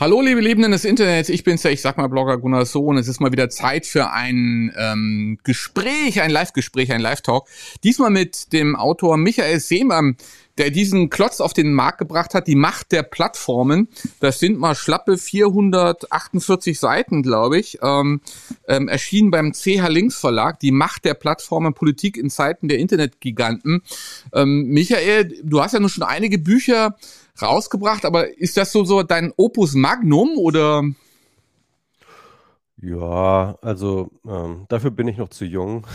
Hallo, liebe Lebenden des Internets, ich bin's ja, ich sag mal Blogger Gunnar Sohn. Es ist mal wieder Zeit für ein ähm, Gespräch, ein Live-Gespräch, ein Live-Talk. Diesmal mit dem Autor Michael Seemann, der diesen Klotz auf den Markt gebracht hat, die Macht der Plattformen. Das sind mal schlappe 448 Seiten, glaube ich. Ähm, ähm, erschienen beim CH Links Verlag, die Macht der Plattformen, Politik in Zeiten der Internetgiganten. Ähm, Michael, du hast ja nun schon einige Bücher rausgebracht, aber ist das so, so dein Opus Magnum oder? Ja, also ähm, dafür bin ich noch zu jung,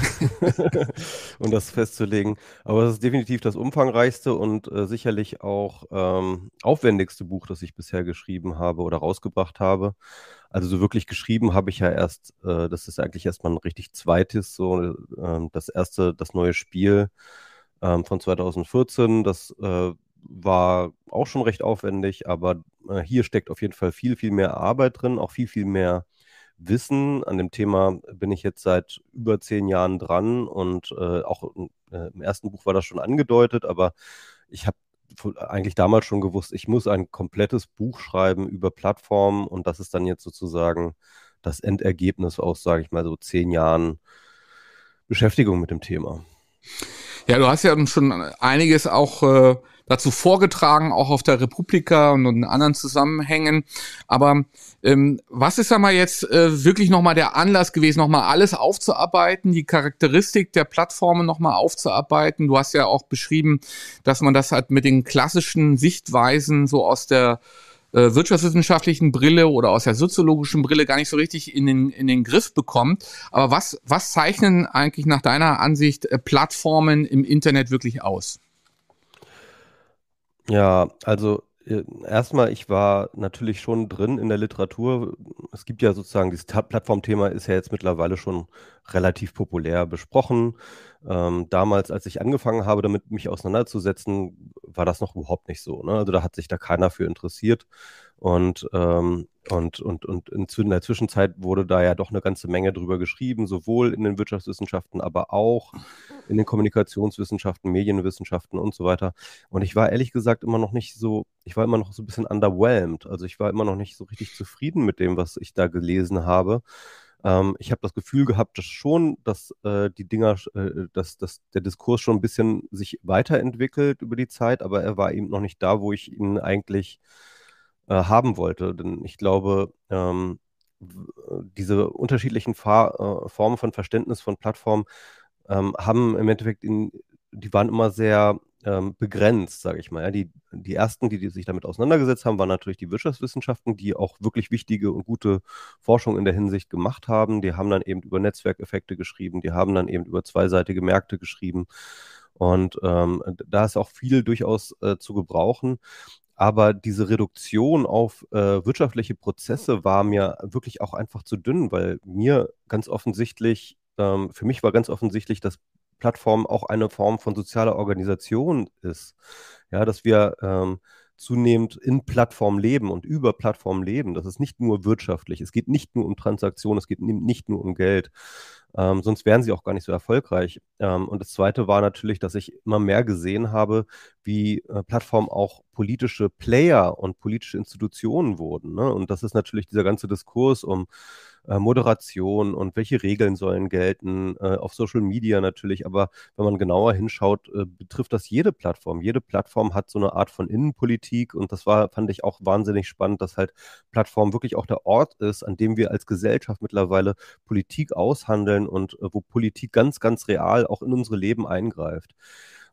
um das festzulegen. Aber es ist definitiv das umfangreichste und äh, sicherlich auch ähm, aufwendigste Buch, das ich bisher geschrieben habe oder rausgebracht habe. Also so wirklich geschrieben habe ich ja erst, äh, das ist eigentlich erstmal ein richtig zweites, so äh, das erste, das neue Spiel ähm, von 2014, das äh, war auch schon recht aufwendig, aber äh, hier steckt auf jeden Fall viel, viel mehr Arbeit drin, auch viel, viel mehr Wissen. An dem Thema bin ich jetzt seit über zehn Jahren dran und äh, auch äh, im ersten Buch war das schon angedeutet, aber ich habe eigentlich damals schon gewusst, ich muss ein komplettes Buch schreiben über Plattformen und das ist dann jetzt sozusagen das Endergebnis aus, sage ich mal, so zehn Jahren Beschäftigung mit dem Thema. Ja, du hast ja schon einiges auch äh, dazu vorgetragen, auch auf der Republika und in anderen Zusammenhängen. Aber ähm, was ist da mal jetzt äh, wirklich nochmal der Anlass gewesen, nochmal alles aufzuarbeiten, die Charakteristik der Plattformen nochmal aufzuarbeiten? Du hast ja auch beschrieben, dass man das halt mit den klassischen Sichtweisen so aus der äh, wirtschaftswissenschaftlichen Brille oder aus der soziologischen Brille gar nicht so richtig in den, in den Griff bekommt. Aber was, was zeichnen eigentlich nach deiner Ansicht äh, Plattformen im Internet wirklich aus? Ja, also äh, erstmal, ich war natürlich schon drin in der Literatur. Es gibt ja sozusagen, dieses Plattformthema ist ja jetzt mittlerweile schon relativ populär besprochen. Ähm, damals, als ich angefangen habe, damit mich auseinanderzusetzen, war das noch überhaupt nicht so. Ne? Also da hat sich da keiner für interessiert. Und, ähm, und, und, und in der Zwischenzeit wurde da ja doch eine ganze Menge drüber geschrieben, sowohl in den Wirtschaftswissenschaften, aber auch in den Kommunikationswissenschaften, Medienwissenschaften und so weiter. Und ich war ehrlich gesagt immer noch nicht so, ich war immer noch so ein bisschen underwhelmed. Also ich war immer noch nicht so richtig zufrieden mit dem, was ich da gelesen habe. Ähm, ich habe das Gefühl gehabt, dass schon, dass äh, die Dinger, äh, dass, dass der Diskurs schon ein bisschen sich weiterentwickelt über die Zeit, aber er war eben noch nicht da, wo ich ihn eigentlich äh, haben wollte. Denn ich glaube, ähm, diese unterschiedlichen Fa äh, Formen von Verständnis von Plattformen ähm, haben im Endeffekt, in, die waren immer sehr ähm, begrenzt, sage ich mal. Ja, die, die ersten, die, die sich damit auseinandergesetzt haben, waren natürlich die Wirtschaftswissenschaften, die auch wirklich wichtige und gute Forschung in der Hinsicht gemacht haben. Die haben dann eben über Netzwerkeffekte geschrieben, die haben dann eben über zweiseitige Märkte geschrieben. Und ähm, da ist auch viel durchaus äh, zu gebrauchen. Aber diese Reduktion auf äh, wirtschaftliche Prozesse war mir wirklich auch einfach zu dünn, weil mir ganz offensichtlich, ähm, für mich war ganz offensichtlich, dass Plattform auch eine Form von sozialer Organisation ist. Ja, dass wir ähm, zunehmend in Plattform leben und über Plattform leben. Das ist nicht nur wirtschaftlich. Es geht nicht nur um Transaktionen, es geht nicht nur um Geld. Ähm, sonst wären sie auch gar nicht so erfolgreich. Ähm, und das Zweite war natürlich, dass ich immer mehr gesehen habe, wie äh, Plattformen auch politische Player und politische Institutionen wurden. Ne? Und das ist natürlich dieser ganze Diskurs um äh, Moderation und welche Regeln sollen gelten, äh, auf Social Media natürlich, aber wenn man genauer hinschaut, äh, betrifft das jede Plattform. Jede Plattform hat so eine Art von Innenpolitik und das war, fand ich auch wahnsinnig spannend, dass halt Plattform wirklich auch der Ort ist, an dem wir als Gesellschaft mittlerweile Politik aushandeln und äh, wo Politik ganz, ganz real auch in unsere Leben eingreift.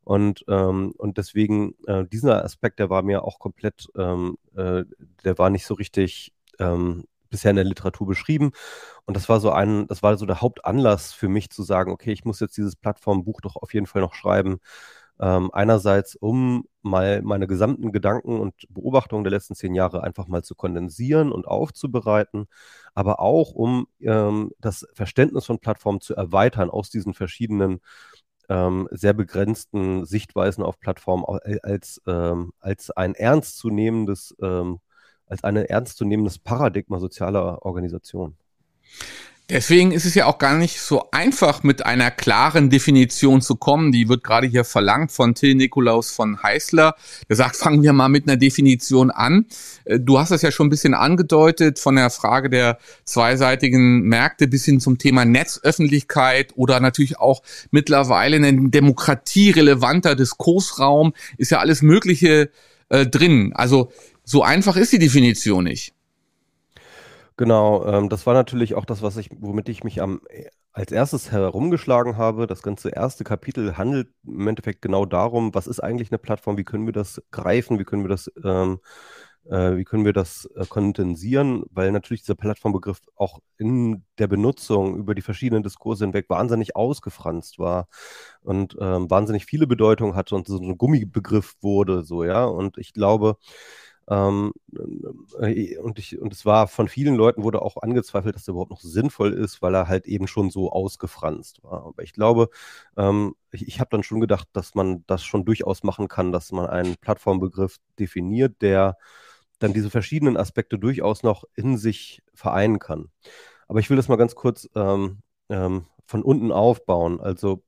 Und, ähm, und deswegen, äh, dieser Aspekt, der war mir auch komplett, ähm, äh, der war nicht so richtig ähm, bisher in der Literatur beschrieben. Und das war so ein, das war so der Hauptanlass für mich zu sagen, okay, ich muss jetzt dieses Plattformbuch doch auf jeden Fall noch schreiben. Ähm, einerseits, um mal meine gesamten Gedanken und Beobachtungen der letzten zehn Jahre einfach mal zu kondensieren und aufzubereiten, aber auch, um ähm, das Verständnis von Plattformen zu erweitern aus diesen verschiedenen ähm, sehr begrenzten Sichtweisen auf Plattformen als, ähm, als ein ernstzunehmendes, ähm, als ein ernstzunehmendes Paradigma sozialer Organisation. Deswegen ist es ja auch gar nicht so einfach, mit einer klaren Definition zu kommen. Die wird gerade hier verlangt von Till Nikolaus von Heißler. Der sagt, fangen wir mal mit einer Definition an. Äh, du hast es ja schon ein bisschen angedeutet, von der Frage der zweiseitigen Märkte bis hin zum Thema Netzöffentlichkeit oder natürlich auch mittlerweile ein demokratierelevanter Diskursraum. Ist ja alles Mögliche äh, drin. Also so einfach ist die Definition nicht. Genau, ähm, das war natürlich auch das, was ich, womit ich mich am äh, als erstes herumgeschlagen habe. Das ganze erste Kapitel handelt im Endeffekt genau darum, was ist eigentlich eine Plattform, wie können wir das greifen, wie können wir das, ähm, äh, wie können wir das äh, kondensieren, weil natürlich dieser Plattformbegriff auch in der Benutzung über die verschiedenen Diskurse hinweg wahnsinnig ausgefranst war und ähm, wahnsinnig viele Bedeutungen hatte und so ein Gummibegriff wurde, so, ja. Und ich glaube, ähm, äh, und, ich, und es war von vielen Leuten wurde auch angezweifelt, dass er überhaupt noch sinnvoll ist, weil er halt eben schon so ausgefranst war. Aber ich glaube, ähm, ich, ich habe dann schon gedacht, dass man das schon durchaus machen kann, dass man einen Plattformbegriff definiert, der dann diese verschiedenen Aspekte durchaus noch in sich vereinen kann. Aber ich will das mal ganz kurz ähm, ähm von unten aufbauen. Also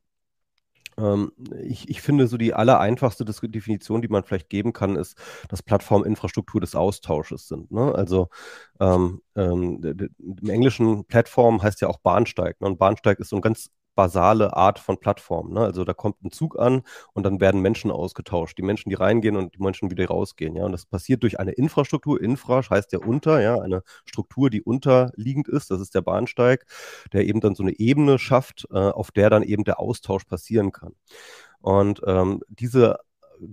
ich, ich, finde, so die allereinfachste Definition, die man vielleicht geben kann, ist, dass Plattformen Infrastruktur des Austausches sind. Ne? Also ähm, ähm, im Englischen Plattform heißt ja auch Bahnsteig. Ne? Und Bahnsteig ist so ein ganz basale Art von Plattform. Ne? Also da kommt ein Zug an und dann werden Menschen ausgetauscht. Die Menschen, die reingehen und die Menschen wieder rausgehen. Ja? Und das passiert durch eine Infrastruktur. Infra heißt ja unter, ja, eine Struktur, die unterliegend ist. Das ist der Bahnsteig, der eben dann so eine Ebene schafft, äh, auf der dann eben der Austausch passieren kann. Und ähm, diese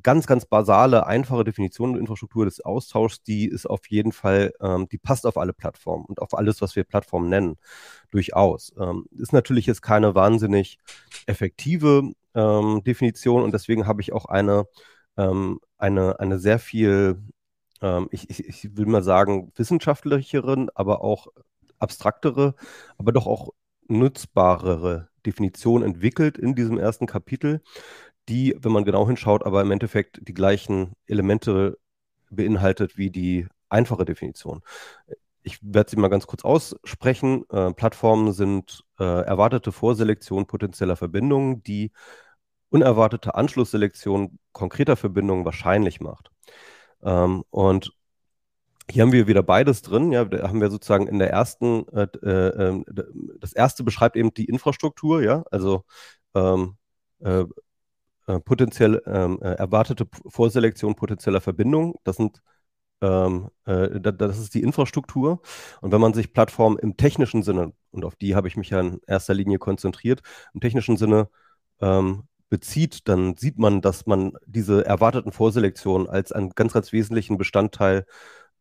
ganz, ganz basale, einfache Definition der Infrastruktur des Austauschs, die ist auf jeden Fall, ähm, die passt auf alle Plattformen und auf alles, was wir Plattformen nennen, durchaus. Ähm, ist natürlich jetzt keine wahnsinnig effektive ähm, Definition und deswegen habe ich auch eine, ähm, eine, eine sehr viel, ähm, ich, ich, ich will mal sagen, wissenschaftlicheren, aber auch abstraktere, aber doch auch nutzbarere Definition entwickelt in diesem ersten Kapitel, die, wenn man genau hinschaut, aber im Endeffekt die gleichen Elemente beinhaltet wie die einfache Definition. Ich werde sie mal ganz kurz aussprechen. Äh, Plattformen sind äh, erwartete Vorselektion potenzieller Verbindungen, die unerwartete Anschlussselektion konkreter Verbindungen wahrscheinlich macht. Ähm, und hier haben wir wieder beides drin. Ja, da haben wir sozusagen in der ersten, äh, äh, ähm, das erste beschreibt eben die Infrastruktur, ja, also ähm, äh, äh, potenziell ähm, äh, erwartete Vorselektion potenzieller Verbindungen. Das sind ähm, äh, das ist die Infrastruktur. Und wenn man sich Plattformen im technischen Sinne, und auf die habe ich mich ja in erster Linie konzentriert, im technischen Sinne ähm, bezieht, dann sieht man, dass man diese erwarteten Vorselektionen als einen ganz, ganz wesentlichen Bestandteil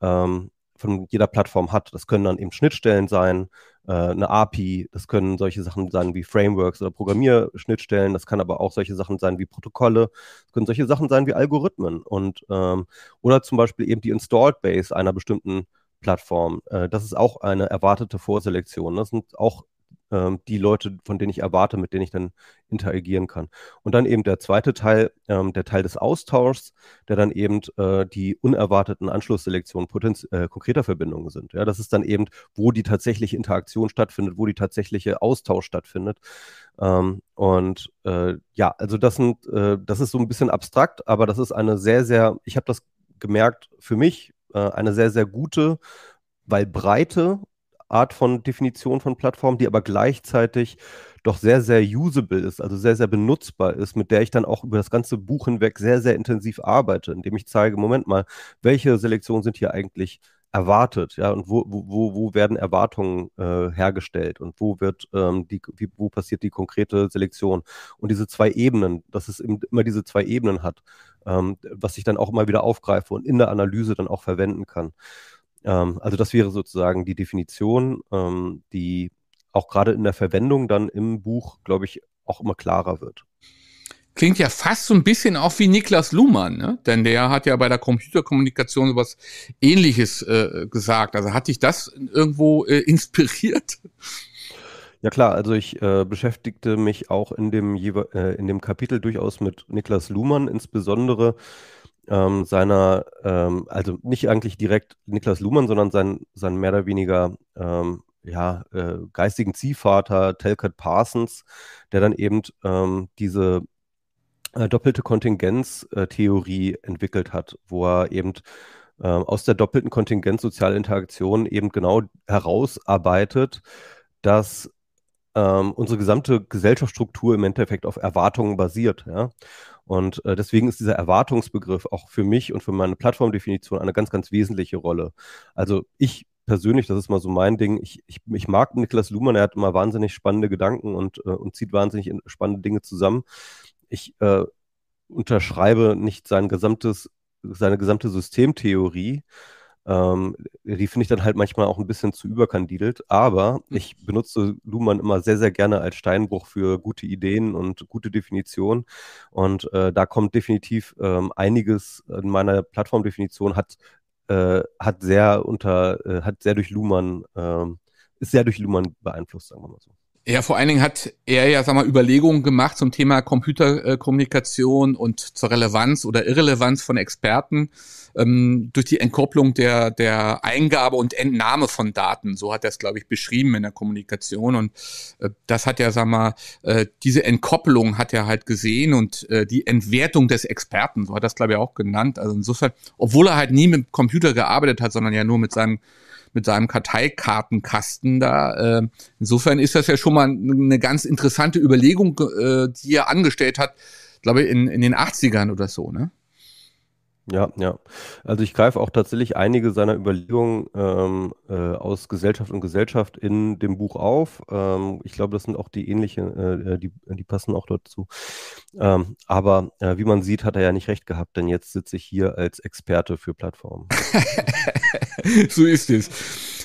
ähm, von jeder Plattform hat. Das können dann eben Schnittstellen sein, äh, eine API, das können solche Sachen sein wie Frameworks oder Programmierschnittstellen, das kann aber auch solche Sachen sein wie Protokolle, das können solche Sachen sein wie Algorithmen und ähm, oder zum Beispiel eben die Installed Base einer bestimmten Plattform. Äh, das ist auch eine erwartete Vorselektion. Das sind auch ähm, die Leute, von denen ich erwarte, mit denen ich dann interagieren kann. Und dann eben der zweite Teil, ähm, der Teil des Austauschs, der dann eben äh, die unerwarteten Anschlussselektionen äh, konkreter Verbindungen sind. Ja, das ist dann eben, wo die tatsächliche Interaktion stattfindet, wo die tatsächliche Austausch stattfindet. Ähm, und äh, ja, also das sind, äh, das ist so ein bisschen abstrakt, aber das ist eine sehr, sehr, ich habe das gemerkt, für mich äh, eine sehr, sehr gute, weil breite Art von Definition von Plattform, die aber gleichzeitig doch sehr, sehr usable ist, also sehr, sehr benutzbar ist, mit der ich dann auch über das ganze Buch hinweg sehr, sehr intensiv arbeite, indem ich zeige, Moment mal, welche Selektionen sind hier eigentlich erwartet, ja, und wo, wo, wo werden Erwartungen äh, hergestellt und wo wird ähm, die, wie, wo passiert die konkrete Selektion und diese zwei Ebenen, dass es immer diese zwei Ebenen hat, ähm, was ich dann auch immer wieder aufgreife und in der Analyse dann auch verwenden kann. Ähm, also das wäre sozusagen die Definition, ähm, die auch gerade in der Verwendung dann im Buch, glaube ich, auch immer klarer wird. Klingt ja fast so ein bisschen auch wie Niklas Luhmann, ne? denn der hat ja bei der Computerkommunikation sowas ähnliches äh, gesagt. Also hat dich das irgendwo äh, inspiriert? Ja klar, also ich äh, beschäftigte mich auch in dem, äh, in dem Kapitel durchaus mit Niklas Luhmann, insbesondere ähm, seiner, ähm, also nicht eigentlich direkt Niklas Luhmann, sondern sein, sein mehr oder weniger ähm, ja, äh, geistigen Ziehvater Telkert Parsons, der dann eben ähm, diese äh, doppelte Kontingenztheorie entwickelt hat, wo er eben äh, aus der doppelten Kontingenz soziale Interaktion eben genau herausarbeitet, dass ähm, unsere gesamte Gesellschaftsstruktur im Endeffekt auf Erwartungen basiert. Ja? Und äh, deswegen ist dieser Erwartungsbegriff auch für mich und für meine Plattformdefinition eine ganz, ganz wesentliche Rolle. Also ich persönlich, das ist mal so mein Ding, ich, ich, ich mag Niklas Luhmann, er hat immer wahnsinnig spannende Gedanken und, äh, und zieht wahnsinnig spannende Dinge zusammen. Ich äh, unterschreibe nicht sein gesamtes, seine gesamte Systemtheorie, ähm, die finde ich dann halt manchmal auch ein bisschen zu überkandidelt, aber hm. ich benutze Luhmann immer sehr, sehr gerne als Steinbruch für gute Ideen und gute Definitionen. Und äh, da kommt definitiv ähm, einiges in meiner Plattformdefinition hat, äh, hat sehr unter, äh, hat sehr durch Luhmann, ähm, ist sehr durch Luhmann beeinflusst, sagen wir mal so. Ja, vor allen Dingen hat er ja, sag mal, Überlegungen gemacht zum Thema Computerkommunikation und zur Relevanz oder Irrelevanz von Experten ähm, durch die Entkopplung der, der Eingabe und Entnahme von Daten. So hat er es, glaube ich, beschrieben in der Kommunikation. Und äh, das hat ja, sag mal, äh, diese Entkopplung hat er halt gesehen und äh, die Entwertung des Experten, so hat er es, glaube ich, auch genannt. Also insofern, obwohl er halt nie mit Computer gearbeitet hat, sondern ja nur mit seinem mit seinem Karteikartenkasten da. Äh, insofern ist das ja schon mal eine ganz interessante Überlegung, äh, die er angestellt hat, glaube ich, in, in den 80ern oder so, ne? Ja, ja. Also ich greife auch tatsächlich einige seiner Überlegungen ähm, äh, aus Gesellschaft und Gesellschaft in dem Buch auf. Ähm, ich glaube, das sind auch die ähnlichen, äh, die, die passen auch dazu. Ähm, aber äh, wie man sieht, hat er ja nicht recht gehabt, denn jetzt sitze ich hier als Experte für Plattformen. so ist es.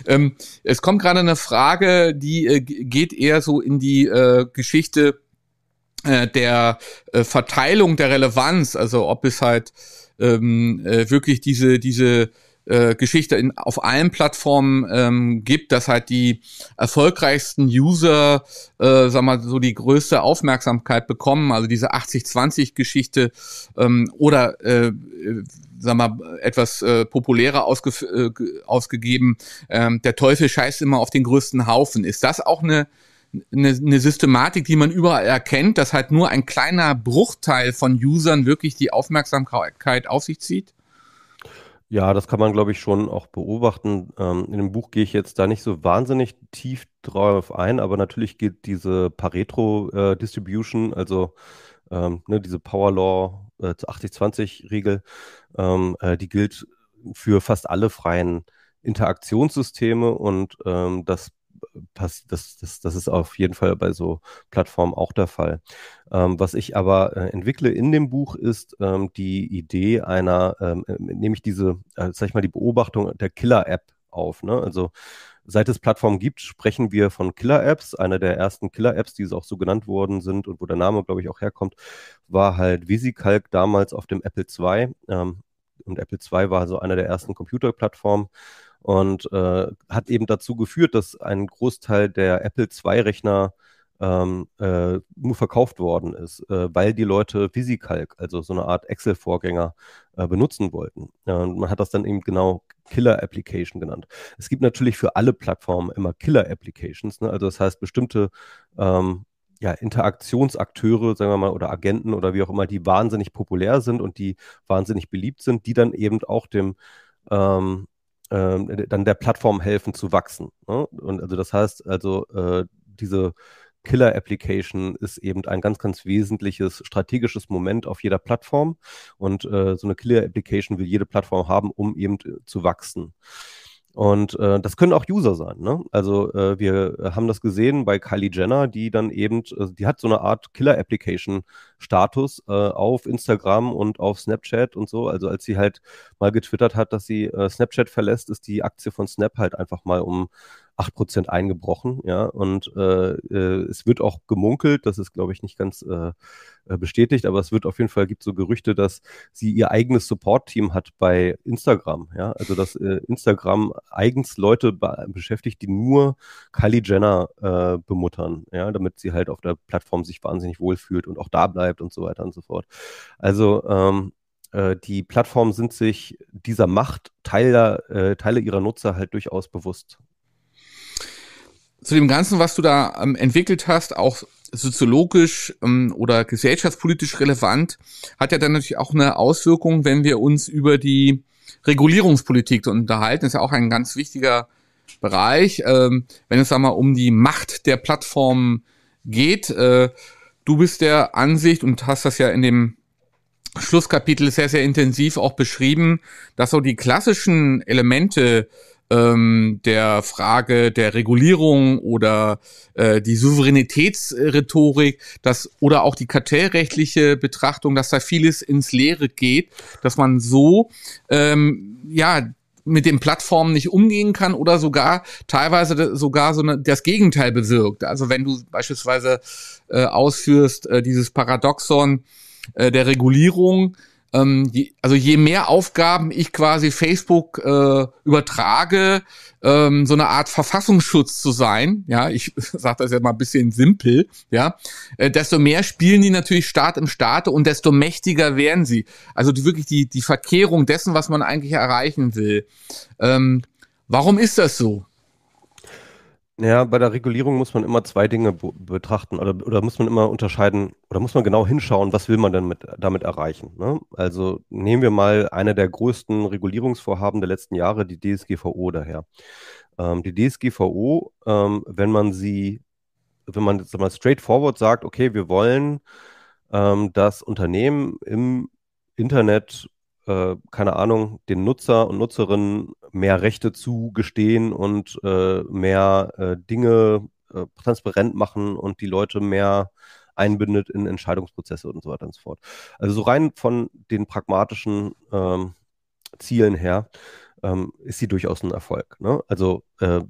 Ähm, es kommt gerade eine Frage, die äh, geht eher so in die äh, Geschichte äh, der äh, Verteilung der Relevanz, also ob es halt ähm, äh, wirklich diese, diese äh, Geschichte in, auf allen Plattformen ähm, gibt, dass halt die erfolgreichsten User, äh, sag mal, so die größte Aufmerksamkeit bekommen, also diese 80-20-Geschichte ähm, oder äh, sag mal, etwas äh, populärer ausge äh, ausgegeben, ähm, der Teufel scheißt immer auf den größten Haufen. Ist das auch eine eine, eine Systematik, die man überall erkennt, dass halt nur ein kleiner Bruchteil von Usern wirklich die Aufmerksamkeit auf sich zieht? Ja, das kann man, glaube ich, schon auch beobachten. Ähm, in dem Buch gehe ich jetzt da nicht so wahnsinnig tief drauf ein, aber natürlich geht diese Pareto-Distribution, äh, also ähm, ne, diese Power Law äh, 80-20-Regel, ähm, äh, die gilt für fast alle freien Interaktionssysteme und ähm, das das, das, das ist auf jeden Fall bei so Plattformen auch der Fall. Ähm, was ich aber äh, entwickle in dem Buch ist ähm, die Idee einer, ähm, äh, nämlich diese, äh, sag ich mal, die Beobachtung der Killer-App auf. Ne? Also seit es Plattformen gibt, sprechen wir von Killer-Apps. Eine der ersten Killer-Apps, die es auch so genannt worden sind und wo der Name, glaube ich, auch herkommt, war halt VisiCalc damals auf dem Apple II. Ähm, und Apple II war so einer der ersten Computerplattformen und äh, hat eben dazu geführt, dass ein Großteil der Apple II-Rechner ähm, äh, nur verkauft worden ist, äh, weil die Leute VisiCalc, also so eine Art Excel-Vorgänger, äh, benutzen wollten. und man hat das dann eben genau Killer-Application genannt. Es gibt natürlich für alle Plattformen immer Killer-Applications, ne? also das heißt bestimmte ähm, ja, Interaktionsakteure, sagen wir mal, oder Agenten oder wie auch immer, die wahnsinnig populär sind und die wahnsinnig beliebt sind, die dann eben auch dem ähm, äh, dann der Plattform helfen zu wachsen. Ne? Und also das heißt, also äh, diese Killer-Application ist eben ein ganz, ganz wesentliches strategisches Moment auf jeder Plattform. Und äh, so eine Killer-Application will jede Plattform haben, um eben äh, zu wachsen. Und äh, das können auch User sein. Ne? Also äh, wir haben das gesehen bei Kylie Jenner, die dann eben, äh, die hat so eine Art Killer-Application-Status äh, auf Instagram und auf Snapchat und so. Also als sie halt mal getwittert hat, dass sie äh, Snapchat verlässt, ist die Aktie von Snap halt einfach mal um 8% eingebrochen, ja, und äh, äh, es wird auch gemunkelt, das ist, glaube ich, nicht ganz äh, äh, bestätigt, aber es wird auf jeden Fall, gibt so Gerüchte, dass sie ihr eigenes Support-Team hat bei Instagram, ja, also dass äh, Instagram eigens Leute be beschäftigt, die nur Kylie Jenner äh, bemuttern, ja, damit sie halt auf der Plattform sich wahnsinnig wohlfühlt und auch da bleibt und so weiter und so fort. Also, ähm, äh, die Plattformen sind sich dieser Macht Teile, äh, Teile ihrer Nutzer halt durchaus bewusst zu dem Ganzen, was du da ähm, entwickelt hast, auch soziologisch ähm, oder gesellschaftspolitisch relevant, hat ja dann natürlich auch eine Auswirkung, wenn wir uns über die Regulierungspolitik unterhalten. Das ist ja auch ein ganz wichtiger Bereich, ähm, wenn es einmal um die Macht der Plattformen geht. Äh, du bist der Ansicht und hast das ja in dem Schlusskapitel sehr, sehr intensiv auch beschrieben, dass so die klassischen Elemente ähm, der Frage der Regulierung oder äh, die Souveränitätsrhetorik, dass oder auch die kartellrechtliche Betrachtung, dass da vieles ins Leere geht, dass man so ähm, ja mit den Plattformen nicht umgehen kann oder sogar teilweise sogar so eine, das Gegenteil bewirkt. Also wenn du beispielsweise äh, ausführst äh, dieses Paradoxon äh, der Regulierung, ähm, die, also je mehr Aufgaben ich quasi Facebook äh, übertrage, ähm, so eine Art Verfassungsschutz zu sein, ja, ich sage das ja mal ein bisschen simpel, ja, äh, desto mehr spielen die natürlich Staat im Staate und desto mächtiger werden sie. Also die, wirklich die, die Verkehrung dessen, was man eigentlich erreichen will. Ähm, warum ist das so? Ja, bei der Regulierung muss man immer zwei Dinge betrachten oder, oder muss man immer unterscheiden oder muss man genau hinschauen, was will man denn mit, damit erreichen. Ne? Also nehmen wir mal eine der größten Regulierungsvorhaben der letzten Jahre, die DSGVO daher. Ähm, die DSGVO, ähm, wenn man sie, wenn man jetzt mal straightforward sagt, okay, wir wollen, ähm, dass Unternehmen im Internet äh, keine Ahnung, den Nutzer und Nutzerinnen mehr Rechte zugestehen und äh, mehr äh, Dinge äh, transparent machen und die Leute mehr einbindet in Entscheidungsprozesse und so weiter und so fort. Also so rein von den pragmatischen ähm, Zielen her ähm, ist sie durchaus ein Erfolg. Ne? Also äh,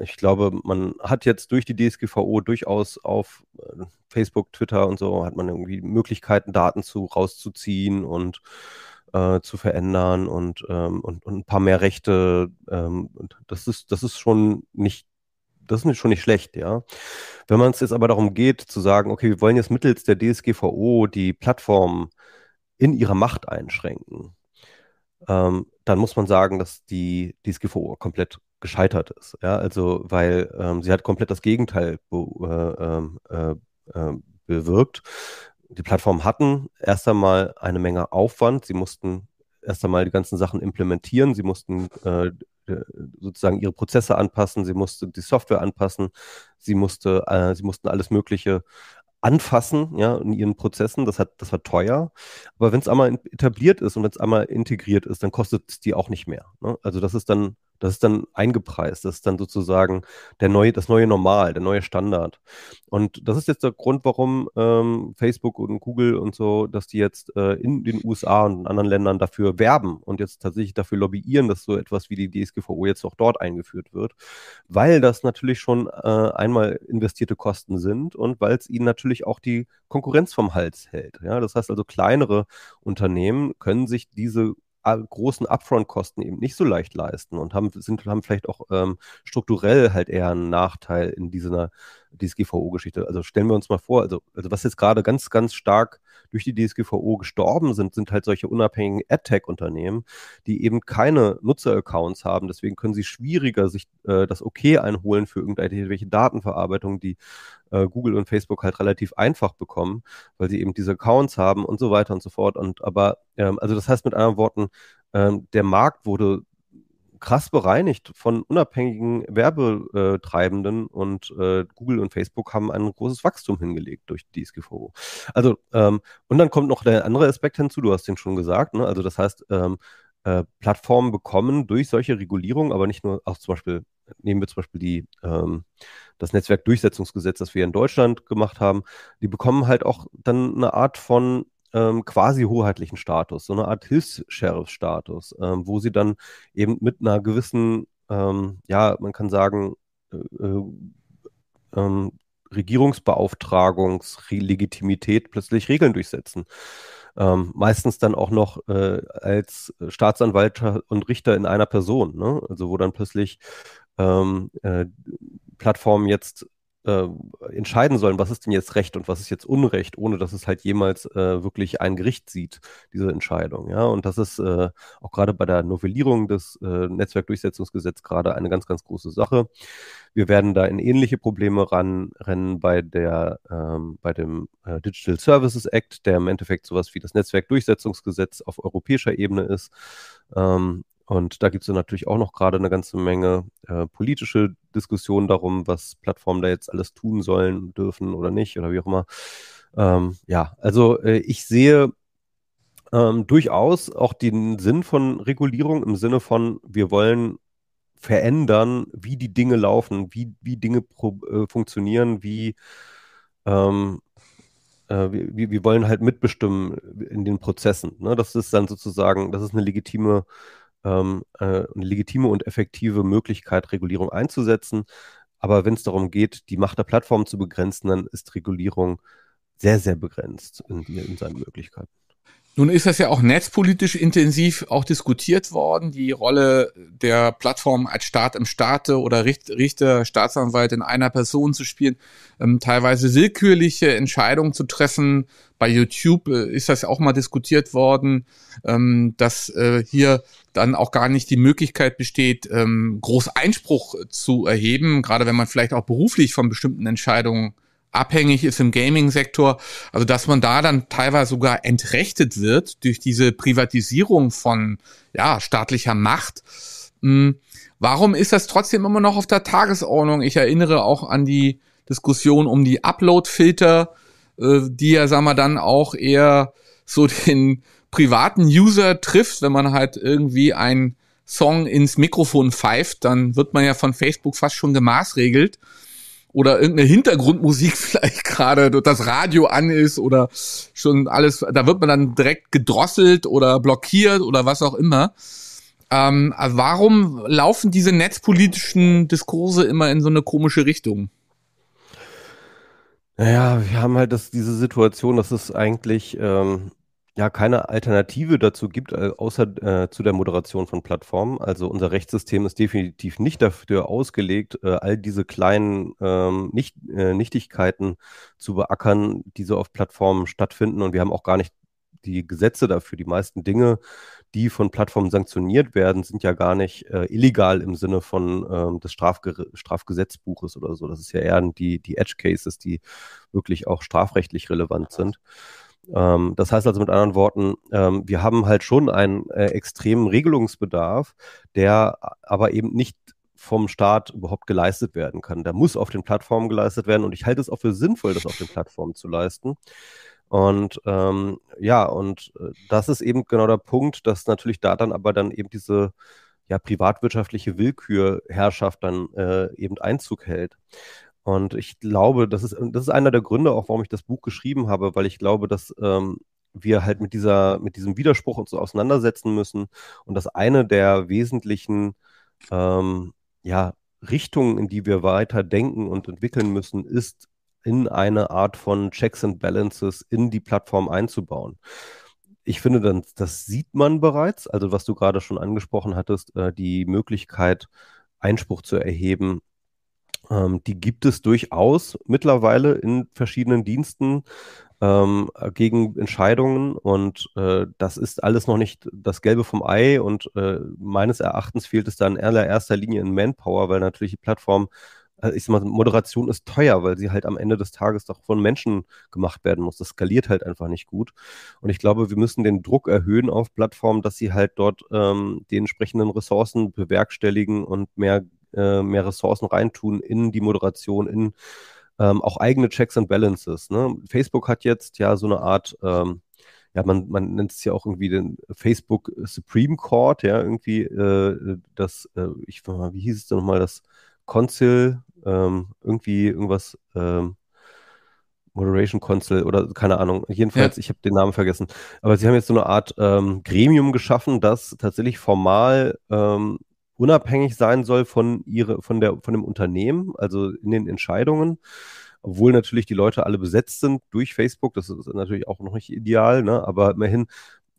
ich glaube, man hat jetzt durch die DSGVO durchaus auf äh, Facebook, Twitter und so, hat man irgendwie Möglichkeiten, Daten zu rauszuziehen und äh, zu verändern und, ähm, und, und, ein paar mehr Rechte. Ähm, das, ist, das ist schon nicht das ist schon nicht schlecht, ja. Wenn man es jetzt aber darum geht, zu sagen, okay, wir wollen jetzt mittels der DSGVO die Plattform in ihrer Macht einschränken, ähm, dann muss man sagen, dass die DSGVO komplett gescheitert ist. Ja, also weil ähm, sie hat komplett das Gegenteil be äh, ähm, äh, äh, bewirkt. Die Plattformen hatten erst einmal eine Menge Aufwand. Sie mussten erst einmal die ganzen Sachen implementieren. Sie mussten äh, sozusagen ihre Prozesse anpassen. Sie mussten die Software anpassen. Sie musste, äh, sie mussten alles Mögliche anfassen, ja, in ihren Prozessen. Das hat, das war teuer. Aber wenn es einmal etabliert ist und wenn es einmal integriert ist, dann kostet es die auch nicht mehr. Ne? Also das ist dann das ist dann eingepreist. Das ist dann sozusagen der neue, das neue Normal, der neue Standard. Und das ist jetzt der Grund, warum ähm, Facebook und Google und so, dass die jetzt äh, in den USA und in anderen Ländern dafür werben und jetzt tatsächlich dafür lobbyieren, dass so etwas wie die DSGVO jetzt auch dort eingeführt wird, weil das natürlich schon äh, einmal investierte Kosten sind und weil es ihnen natürlich auch die Konkurrenz vom Hals hält. Ja, das heißt also kleinere Unternehmen können sich diese großen Upfront-Kosten eben nicht so leicht leisten und haben, sind, haben vielleicht auch ähm, strukturell halt eher einen Nachteil in dieser DSGVO-Geschichte. Also stellen wir uns mal vor, also, also was jetzt gerade ganz, ganz stark durch die DSGVO gestorben sind, sind halt solche unabhängigen AdTech-Unternehmen, die eben keine Nutzer-Accounts haben. Deswegen können sie schwieriger sich äh, das Okay einholen für irgendwelche Datenverarbeitung, die äh, Google und Facebook halt relativ einfach bekommen, weil sie eben diese Accounts haben und so weiter und so fort. Und aber, ähm, also das heißt mit anderen Worten, ähm, der Markt wurde krass bereinigt von unabhängigen Werbetreibenden und äh, Google und Facebook haben ein großes Wachstum hingelegt durch DSGVO. Also, ähm, und dann kommt noch der andere Aspekt hinzu, du hast den schon gesagt, ne? also das heißt, ähm, äh, Plattformen bekommen durch solche Regulierungen, aber nicht nur, auch zum Beispiel, nehmen wir zum Beispiel die, ähm, das Netzwerkdurchsetzungsgesetz, das wir in Deutschland gemacht haben, die bekommen halt auch dann eine Art von ähm, quasi hoheitlichen Status, so eine Art Hilfs-Sheriff-Status, ähm, wo sie dann eben mit einer gewissen, ähm, ja, man kann sagen, äh, äh, ähm, Regierungsbeauftragungslegitimität plötzlich Regeln durchsetzen. Ähm, meistens dann auch noch äh, als Staatsanwalt und Richter in einer Person, ne? also wo dann plötzlich ähm, äh, Plattformen jetzt äh, entscheiden sollen, was ist denn jetzt Recht und was ist jetzt Unrecht, ohne dass es halt jemals äh, wirklich ein Gericht sieht, diese Entscheidung. Ja, und das ist äh, auch gerade bei der Novellierung des äh, Netzwerkdurchsetzungsgesetzes gerade eine ganz, ganz große Sache. Wir werden da in ähnliche Probleme ranrennen bei der, ähm, bei dem äh, Digital Services Act, der im Endeffekt sowas wie das Netzwerkdurchsetzungsgesetz auf europäischer Ebene ist. Ähm, und da gibt es natürlich auch noch gerade eine ganze Menge äh, politische Diskussionen darum, was Plattformen da jetzt alles tun sollen, dürfen oder nicht oder wie auch immer. Ähm, ja, also äh, ich sehe ähm, durchaus auch den Sinn von Regulierung im Sinne von, wir wollen verändern, wie die Dinge laufen, wie, wie Dinge pro, äh, funktionieren, wie ähm, äh, wir, wir wollen halt mitbestimmen in den Prozessen. Ne? Das ist dann sozusagen, das ist eine legitime ähm, äh, eine legitime und effektive Möglichkeit, Regulierung einzusetzen. Aber wenn es darum geht, die Macht der Plattform zu begrenzen, dann ist Regulierung sehr, sehr begrenzt in, in seinen Möglichkeiten. Nun ist das ja auch netzpolitisch intensiv auch diskutiert worden, die Rolle der Plattform als Staat im Staate oder Richter, Staatsanwalt in einer Person zu spielen, ähm, teilweise willkürliche Entscheidungen zu treffen. Bei YouTube äh, ist das ja auch mal diskutiert worden, ähm, dass äh, hier dann auch gar nicht die Möglichkeit besteht, ähm, groß Einspruch zu erheben, gerade wenn man vielleicht auch beruflich von bestimmten Entscheidungen abhängig ist im Gaming-Sektor. Also dass man da dann teilweise sogar entrechtet wird durch diese Privatisierung von ja, staatlicher Macht. Hm. Warum ist das trotzdem immer noch auf der Tagesordnung? Ich erinnere auch an die Diskussion um die Upload-Filter, äh, die ja, sagen wir, dann auch eher so den privaten User trifft, wenn man halt irgendwie ein Song ins Mikrofon pfeift, dann wird man ja von Facebook fast schon gemaßregelt oder irgendeine Hintergrundmusik vielleicht gerade das Radio an ist oder schon alles, da wird man dann direkt gedrosselt oder blockiert oder was auch immer. Ähm, warum laufen diese netzpolitischen Diskurse immer in so eine komische Richtung? Naja, wir haben halt das, diese Situation, dass es eigentlich ähm, ja keine Alternative dazu gibt, äh, außer äh, zu der Moderation von Plattformen. Also unser Rechtssystem ist definitiv nicht dafür ausgelegt, äh, all diese kleinen ähm, nicht, äh, Nichtigkeiten zu beackern, die so auf Plattformen stattfinden. Und wir haben auch gar nicht die Gesetze dafür. Die meisten Dinge, die von Plattformen sanktioniert werden, sind ja gar nicht äh, illegal im Sinne von ähm, des Strafge Strafgesetzbuches oder so. Das ist ja eher die, die Edge Cases, die wirklich auch strafrechtlich relevant sind. Ähm, das heißt also mit anderen Worten, ähm, wir haben halt schon einen äh, extremen Regelungsbedarf, der aber eben nicht vom Staat überhaupt geleistet werden kann. Der muss auf den Plattformen geleistet werden und ich halte es auch für sinnvoll, das auf den Plattformen zu leisten. Und ähm, ja, und äh, das ist eben genau der Punkt, dass natürlich da dann aber dann eben diese ja, privatwirtschaftliche Willkürherrschaft dann äh, eben Einzug hält. Und ich glaube, das ist, das ist einer der Gründe auch, warum ich das Buch geschrieben habe, weil ich glaube, dass ähm, wir halt mit dieser, mit diesem Widerspruch uns auseinandersetzen müssen und dass eine der wesentlichen ähm, ja, Richtungen, in die wir weiter denken und entwickeln müssen, ist in eine Art von Checks and Balances in die Plattform einzubauen. Ich finde, dann, das sieht man bereits, also was du gerade schon angesprochen hattest, äh, die Möglichkeit, Einspruch zu erheben ähm, die gibt es durchaus mittlerweile in verschiedenen Diensten ähm, gegen Entscheidungen und äh, das ist alles noch nicht das Gelbe vom Ei und äh, meines Erachtens fehlt es da in allererster Linie in Manpower, weil natürlich die Plattform äh, ich sag mal, Moderation ist teuer, weil sie halt am Ende des Tages doch von Menschen gemacht werden muss. Das skaliert halt einfach nicht gut. Und ich glaube, wir müssen den Druck erhöhen auf Plattformen, dass sie halt dort ähm, die entsprechenden Ressourcen bewerkstelligen und mehr äh, mehr Ressourcen reintun in die Moderation, in ähm, auch eigene Checks and Balances. Ne? Facebook hat jetzt ja so eine Art ähm, ja, man, man nennt es ja auch irgendwie den Facebook Supreme Court, ja, irgendwie, äh, das, äh, ich mal, wie hieß es denn nochmal, das Council, ähm, irgendwie irgendwas, ähm, Moderation Council oder keine Ahnung. Jedenfalls, ja. ich habe den Namen vergessen. Aber sie haben jetzt so eine Art ähm, Gremium geschaffen, das tatsächlich formal ähm, unabhängig sein soll von ihre, von der, von dem Unternehmen, also in den Entscheidungen. Obwohl natürlich die Leute alle besetzt sind durch Facebook, das ist natürlich auch noch nicht ideal, ne? aber immerhin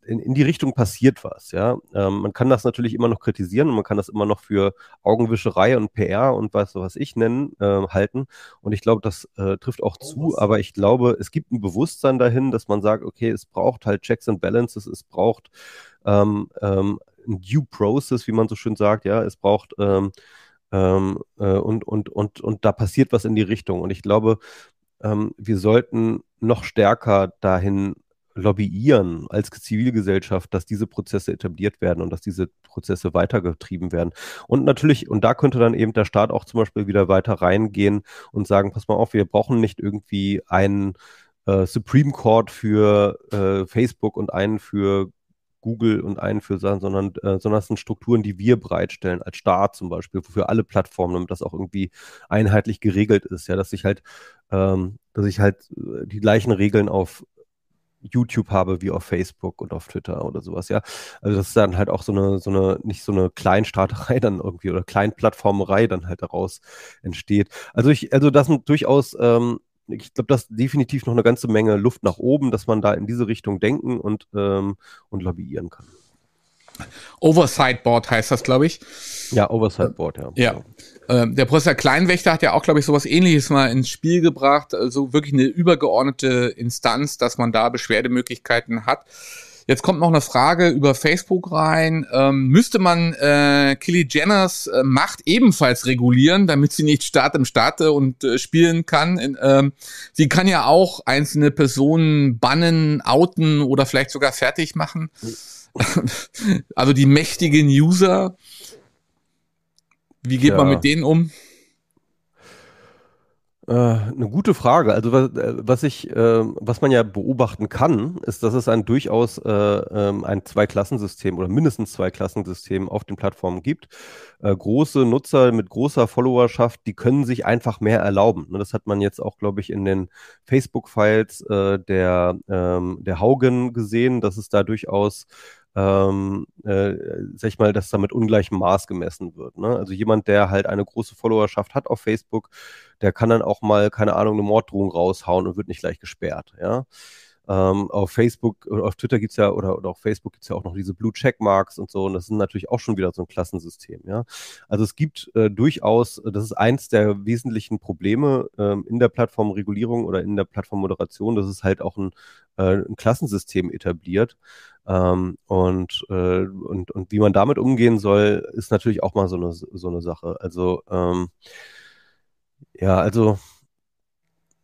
in, in die Richtung passiert was, ja. Ähm, man kann das natürlich immer noch kritisieren und man kann das immer noch für Augenwischerei und PR und was, was ich nennen, äh, halten. Und ich glaube, das äh, trifft auch zu, aber ich glaube, es gibt ein Bewusstsein dahin, dass man sagt, okay, es braucht halt Checks and Balances, es braucht ähm, ähm, Due Process, wie man so schön sagt, ja, es braucht ähm, ähm, äh, und, und, und, und da passiert was in die Richtung. Und ich glaube, ähm, wir sollten noch stärker dahin lobbyieren als Zivilgesellschaft, dass diese Prozesse etabliert werden und dass diese Prozesse weitergetrieben werden. Und natürlich, und da könnte dann eben der Staat auch zum Beispiel wieder weiter reingehen und sagen, pass mal auf, wir brauchen nicht irgendwie einen äh, Supreme Court für äh, Facebook und einen für Google und einen für Sachen, sondern, äh, sondern das sind Strukturen, die wir bereitstellen, als Staat zum Beispiel, für alle Plattformen, damit das auch irgendwie einheitlich geregelt ist, ja, dass ich halt, ähm, dass ich halt äh, die gleichen Regeln auf YouTube habe wie auf Facebook und auf Twitter oder sowas, ja. Also das ist dann halt auch so eine, so eine, nicht so eine Kleinstaaterei dann irgendwie oder Kleinplattformerei dann halt daraus entsteht. Also ich, also das sind durchaus, ähm, ich glaube, das ist definitiv noch eine ganze Menge Luft nach oben, dass man da in diese Richtung denken und, ähm, und lobbyieren kann. Oversight Board heißt das, glaube ich. Ja, Oversight Board, ja. Ja. Ähm, der Professor Kleinwächter hat ja auch, glaube ich, sowas ähnliches mal ins Spiel gebracht. Also wirklich eine übergeordnete Instanz, dass man da Beschwerdemöglichkeiten hat. Jetzt kommt noch eine Frage über Facebook rein. Ähm, müsste man äh, Kylie Jenners äh, Macht ebenfalls regulieren, damit sie nicht Staat im Staate und äh, spielen kann? In, ähm, sie kann ja auch einzelne Personen bannen, outen oder vielleicht sogar fertig machen. also die mächtigen User. Wie geht ja. man mit denen um? Äh, eine gute Frage. Also was, äh, was ich, äh, was man ja beobachten kann, ist, dass es ein durchaus äh, ähm, ein Zweiklassensystem oder mindestens Zweiklassensystem auf den Plattformen gibt. Große Nutzer mit großer Followerschaft, die können sich einfach mehr erlauben. Ne, das hat man jetzt auch, glaube ich, in den Facebook-Files der, ähm, der Haugen gesehen, dass es da durchaus ähm, äh, sag ich mal, dass da mit ungleichem Maß gemessen wird. Ne? Also jemand, der halt eine große Followerschaft hat auf Facebook, der kann dann auch mal, keine Ahnung, eine Morddrohung raushauen und wird nicht gleich gesperrt. Ja. Ähm, auf Facebook oder auf Twitter gibt's ja oder, oder auf Facebook gibt's ja auch noch diese Blue Checkmarks und so und das sind natürlich auch schon wieder so ein Klassensystem, ja. Also es gibt äh, durchaus, das ist eins der wesentlichen Probleme ähm, in der Plattformregulierung oder in der Plattformmoderation, dass es halt auch ein, äh, ein Klassensystem etabliert. Ähm, und, äh, und, und wie man damit umgehen soll, ist natürlich auch mal so eine, so eine Sache. Also ähm, ja, also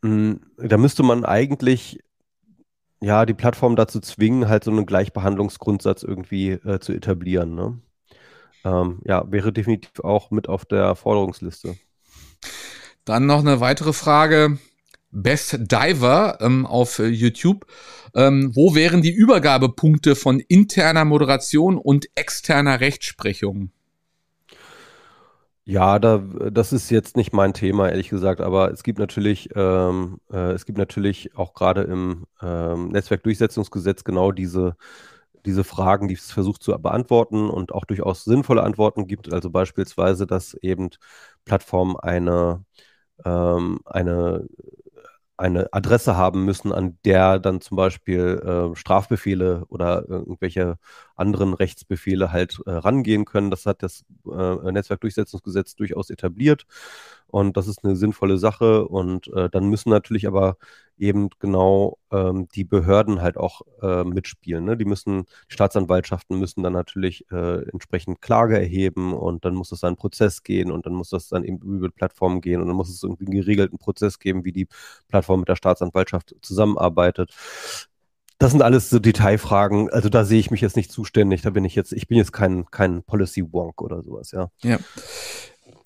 mh, hm, da müsste man eigentlich ja die Plattform dazu zwingen, halt so einen Gleichbehandlungsgrundsatz irgendwie äh, zu etablieren. Ne? Ähm, ja, wäre definitiv auch mit auf der Forderungsliste. Dann noch eine weitere Frage. Best Diver ähm, auf YouTube. Ähm, wo wären die Übergabepunkte von interner Moderation und externer Rechtsprechung? Ja, da, das ist jetzt nicht mein Thema, ehrlich gesagt, aber es gibt natürlich, ähm, äh, es gibt natürlich auch gerade im ähm, Netzwerkdurchsetzungsgesetz genau diese, diese Fragen, die es versucht zu beantworten und auch durchaus sinnvolle Antworten gibt. Also beispielsweise, dass eben Plattformen eine, ähm, eine eine Adresse haben müssen, an der dann zum Beispiel äh, Strafbefehle oder irgendwelche anderen Rechtsbefehle halt äh, rangehen können. Das hat das äh, Netzwerkdurchsetzungsgesetz durchaus etabliert und das ist eine sinnvolle Sache und äh, dann müssen natürlich aber eben genau ähm, die Behörden halt auch äh, mitspielen. Ne? Die müssen, die Staatsanwaltschaften müssen dann natürlich äh, entsprechend Klage erheben und dann muss es einen Prozess gehen und dann muss das dann eben über Plattformen gehen und dann muss es irgendwie einen geregelten Prozess geben, wie die Plattform mit der Staatsanwaltschaft zusammenarbeitet. Das sind alles so Detailfragen. Also da sehe ich mich jetzt nicht zuständig. Da bin ich jetzt, ich bin jetzt kein, kein Policy Wonk oder sowas, ja. Ja.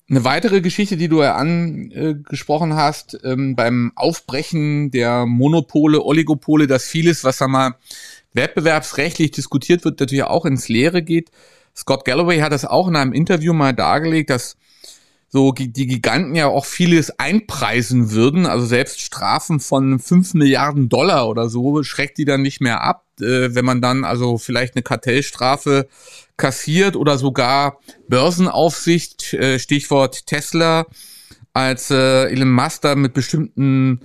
Eine weitere Geschichte, die du angesprochen hast, ähm, beim Aufbrechen der Monopole, Oligopole, dass vieles, was da mal wettbewerbsrechtlich diskutiert wird, natürlich auch ins Leere geht. Scott Galloway hat das auch in einem Interview mal dargelegt, dass so die Giganten ja auch vieles einpreisen würden. Also selbst Strafen von fünf Milliarden Dollar oder so schreckt die dann nicht mehr ab, äh, wenn man dann also vielleicht eine Kartellstrafe kassiert oder sogar Börsenaufsicht, äh, Stichwort Tesla, als äh, Elon Musk mit bestimmten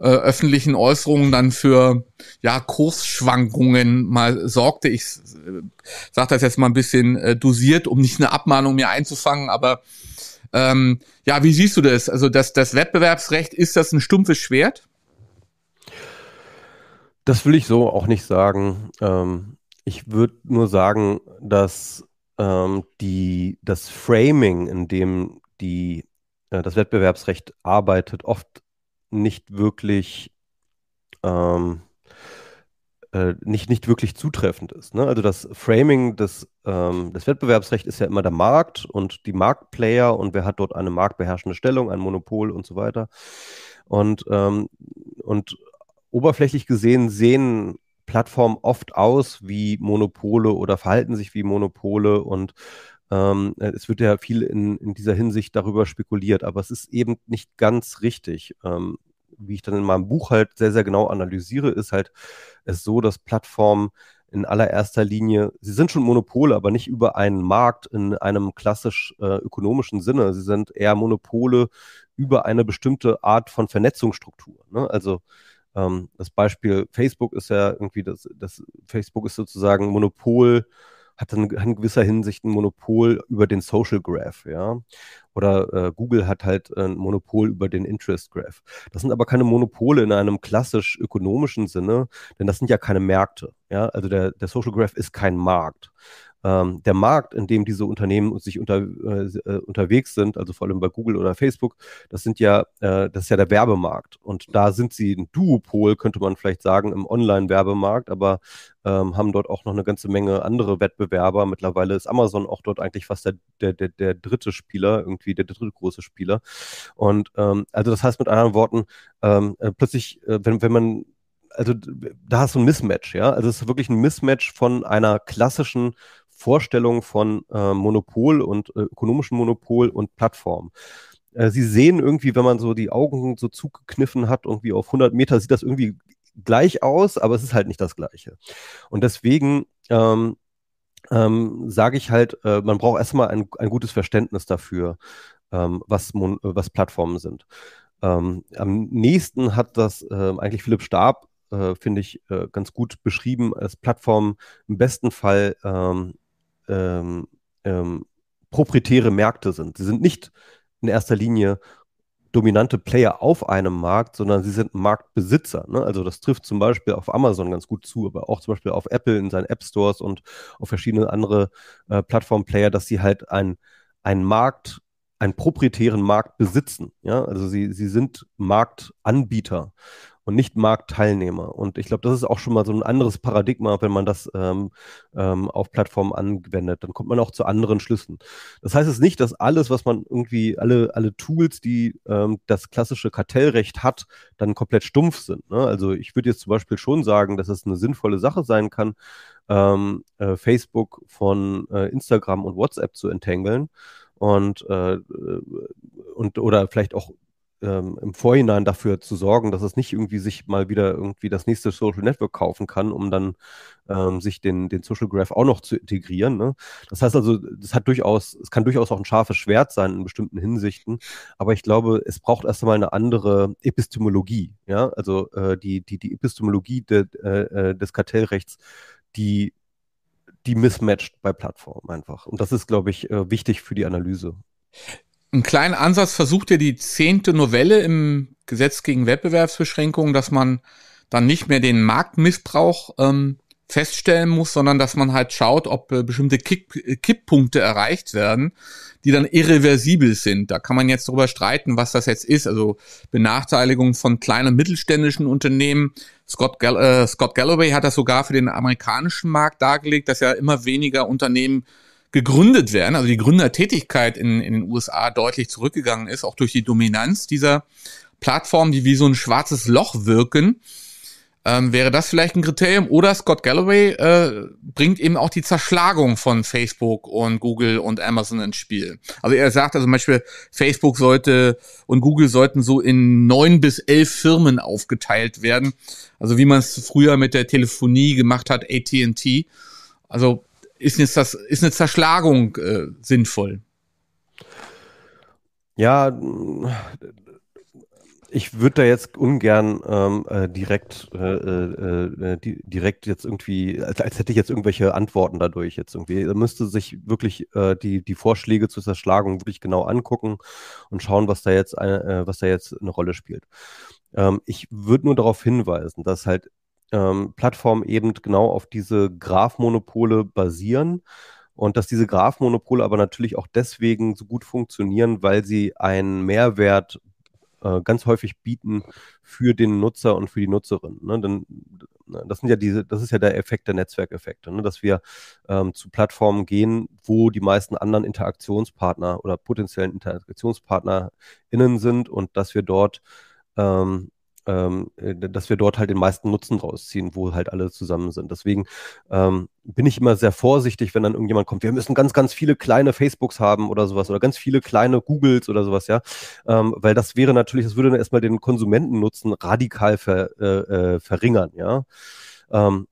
äh, öffentlichen Äußerungen dann für ja Kursschwankungen mal sorgte. Ich äh, sage das jetzt mal ein bisschen äh, dosiert, um nicht eine Abmahnung mir einzufangen, aber ähm, ja, wie siehst du das? Also das, das Wettbewerbsrecht, ist das ein stumpfes Schwert? Das will ich so auch nicht sagen. Ähm, ich würde nur sagen, dass ähm, die, das Framing, in dem die, äh, das Wettbewerbsrecht arbeitet, oft nicht wirklich ähm, äh, nicht, nicht wirklich zutreffend ist. Ne? Also das Framing des, ähm, des Wettbewerbsrechts ist ja immer der Markt und die Marktplayer und wer hat dort eine marktbeherrschende Stellung, ein Monopol und so weiter. Und, ähm, und oberflächlich gesehen sehen Plattformen oft aus wie Monopole oder verhalten sich wie Monopole und ähm, es wird ja viel in, in dieser Hinsicht darüber spekuliert, aber es ist eben nicht ganz richtig. Ähm, wie ich dann in meinem Buch halt sehr, sehr genau analysiere, ist halt es so, dass Plattformen in allererster Linie, sie sind schon Monopole, aber nicht über einen Markt in einem klassisch äh, ökonomischen Sinne. Sie sind eher Monopole über eine bestimmte Art von Vernetzungsstruktur. Ne? Also ähm, das Beispiel Facebook ist ja irgendwie, das, das Facebook ist sozusagen Monopol hat in, in gewisser Hinsicht ein Monopol über den Social Graph, ja. Oder äh, Google hat halt ein Monopol über den Interest Graph. Das sind aber keine Monopole in einem klassisch ökonomischen Sinne, denn das sind ja keine Märkte. Ja? Also der, der Social Graph ist kein Markt ähm, der Markt, in dem diese Unternehmen sich unter, äh, äh, unterwegs sind, also vor allem bei Google oder Facebook, das sind ja, äh, das ist ja der Werbemarkt. Und da sind sie ein Duopol, könnte man vielleicht sagen, im Online-Werbemarkt, aber ähm, haben dort auch noch eine ganze Menge andere Wettbewerber. Mittlerweile ist Amazon auch dort eigentlich fast der, der, der, der dritte Spieler, irgendwie der dritte große Spieler. Und ähm, also das heißt mit anderen Worten, ähm, äh, plötzlich, äh, wenn, wenn man also da hast du ein Mismatch, ja. Also es ist wirklich ein Mismatch von einer klassischen Vorstellung von äh, Monopol und äh, ökonomischen Monopol und Plattform. Äh, sie sehen irgendwie, wenn man so die Augen so zugekniffen hat, irgendwie auf 100 Meter sieht das irgendwie gleich aus, aber es ist halt nicht das Gleiche. Und deswegen ähm, ähm, sage ich halt, äh, man braucht erstmal ein, ein gutes Verständnis dafür, ähm, was, Mon was Plattformen sind. Ähm, am nächsten hat das äh, eigentlich Philipp Stab, äh, finde ich, äh, ganz gut beschrieben, als Plattformen im besten Fall ähm, ähm, proprietäre Märkte sind. Sie sind nicht in erster Linie dominante Player auf einem Markt, sondern sie sind Marktbesitzer. Ne? Also das trifft zum Beispiel auf Amazon ganz gut zu, aber auch zum Beispiel auf Apple in seinen App Stores und auf verschiedene andere äh, Plattform-Player, dass sie halt ein, ein Markt, einen proprietären Markt besitzen. Ja? Also sie, sie sind Marktanbieter und nicht Marktteilnehmer. Und ich glaube, das ist auch schon mal so ein anderes Paradigma, wenn man das ähm, ähm, auf Plattformen anwendet. Dann kommt man auch zu anderen Schlüssen. Das heißt es nicht, dass alles, was man irgendwie, alle, alle Tools, die ähm, das klassische Kartellrecht hat, dann komplett stumpf sind. Ne? Also ich würde jetzt zum Beispiel schon sagen, dass es eine sinnvolle Sache sein kann, ähm, äh, Facebook von äh, Instagram und WhatsApp zu entangeln und, äh, und oder vielleicht auch ähm, im Vorhinein dafür zu sorgen, dass es nicht irgendwie sich mal wieder irgendwie das nächste Social Network kaufen kann, um dann ähm, sich den, den Social Graph auch noch zu integrieren. Ne? Das heißt also, das hat durchaus, es kann durchaus auch ein scharfes Schwert sein in bestimmten Hinsichten, aber ich glaube, es braucht erst einmal eine andere Epistemologie, ja, also äh, die, die, die Epistemologie de, äh, äh des Kartellrechts, die die mismatcht bei Plattformen einfach. Und das ist, glaube ich, äh, wichtig für die Analyse einen kleinen Ansatz versucht ja die zehnte Novelle im Gesetz gegen Wettbewerbsbeschränkungen, dass man dann nicht mehr den Marktmissbrauch ähm, feststellen muss, sondern dass man halt schaut, ob äh, bestimmte Kick, äh, Kipppunkte erreicht werden, die dann irreversibel sind. Da kann man jetzt darüber streiten, was das jetzt ist. Also Benachteiligung von kleinen und mittelständischen Unternehmen. Scott, Gall äh, Scott Galloway hat das sogar für den amerikanischen Markt dargelegt, dass ja immer weniger Unternehmen gegründet werden, also die Gründertätigkeit in, in den USA deutlich zurückgegangen ist, auch durch die Dominanz dieser Plattformen, die wie so ein schwarzes Loch wirken. Ähm, wäre das vielleicht ein Kriterium? Oder Scott Galloway äh, bringt eben auch die Zerschlagung von Facebook und Google und Amazon ins Spiel. Also er sagt also zum Beispiel, Facebook sollte und Google sollten so in neun bis elf Firmen aufgeteilt werden. Also wie man es früher mit der Telefonie gemacht hat, AT&T. Also ist jetzt das ist eine Zerschlagung äh, sinnvoll? Ja, ich würde da jetzt ungern ähm, äh, direkt, äh, äh, äh die, direkt jetzt irgendwie, als, als hätte ich jetzt irgendwelche Antworten dadurch jetzt irgendwie. Er müsste sich wirklich äh, die, die Vorschläge zur Zerschlagung wirklich genau angucken und schauen, was da jetzt eine, was da jetzt eine Rolle spielt. Ähm, ich würde nur darauf hinweisen, dass halt ähm, Plattformen eben genau auf diese Graph-Monopole basieren und dass diese Graph-Monopole aber natürlich auch deswegen so gut funktionieren, weil sie einen Mehrwert äh, ganz häufig bieten für den Nutzer und für die Nutzerin. Ne? Denn, ne, das sind ja diese, das ist ja der Effekt der Netzwerkeffekte, ne? dass wir ähm, zu Plattformen gehen, wo die meisten anderen Interaktionspartner oder potenziellen InteraktionspartnerInnen sind und dass wir dort ähm, ähm, äh, dass wir dort halt den meisten Nutzen rausziehen, wo halt alle zusammen sind. Deswegen ähm, bin ich immer sehr vorsichtig, wenn dann irgendjemand kommt, wir müssen ganz, ganz viele kleine Facebooks haben oder sowas oder ganz viele kleine Googles oder sowas, ja. Ähm, weil das wäre natürlich, das würde dann erstmal den Konsumentennutzen radikal ver, äh, äh, verringern, ja. Ähm,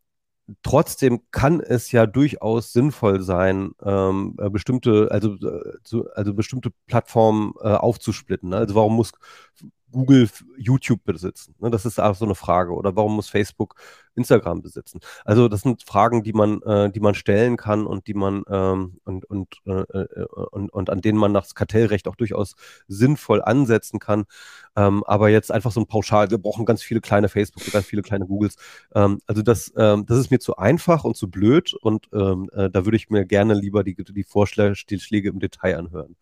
trotzdem kann es ja durchaus sinnvoll sein, ähm, äh, bestimmte, also, äh, also bestimmte Plattformen äh, aufzusplitten. Ne? Also warum muss Google YouTube besitzen? Ne, das ist auch so eine Frage. Oder warum muss Facebook Instagram besitzen? Also das sind Fragen, die man, äh, die man stellen kann und die man ähm, und, und, äh, äh, und, und an denen man nach Kartellrecht auch durchaus sinnvoll ansetzen kann. Ähm, aber jetzt einfach so ein Pauschal, wir brauchen ganz viele kleine Facebook, ganz viele kleine Googles. Ähm, also das, ähm, das ist mir zu einfach und zu blöd und ähm, äh, da würde ich mir gerne lieber die, die Vorschläge im Detail anhören.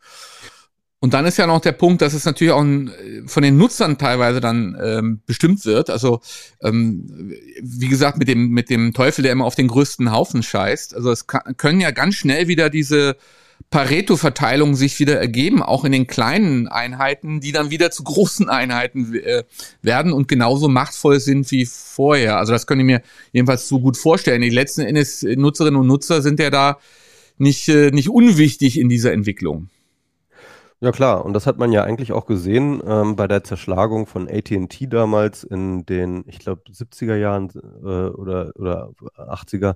Und dann ist ja noch der Punkt, dass es natürlich auch ein, von den Nutzern teilweise dann ähm, bestimmt wird. Also ähm, wie gesagt, mit dem, mit dem Teufel, der immer auf den größten Haufen scheißt. Also es kann, können ja ganz schnell wieder diese Pareto-Verteilung sich wieder ergeben, auch in den kleinen Einheiten, die dann wieder zu großen Einheiten äh, werden und genauso machtvoll sind wie vorher. Also das könnte ich mir jedenfalls so gut vorstellen. Die letzten Endes Nutzerinnen und Nutzer sind ja da nicht, äh, nicht unwichtig in dieser Entwicklung. Ja klar, und das hat man ja eigentlich auch gesehen ähm, bei der Zerschlagung von AT&T damals in den, ich glaube, 70er Jahren äh, oder, oder 80er,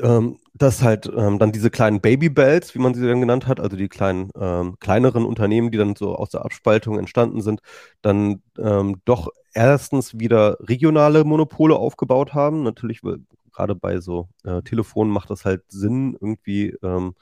ähm, dass halt ähm, dann diese kleinen Babybells, wie man sie dann genannt hat, also die kleinen, ähm, kleineren Unternehmen, die dann so aus der Abspaltung entstanden sind, dann ähm, doch erstens wieder regionale Monopole aufgebaut haben. Natürlich, gerade bei so äh, Telefonen macht das halt Sinn, irgendwie ähm,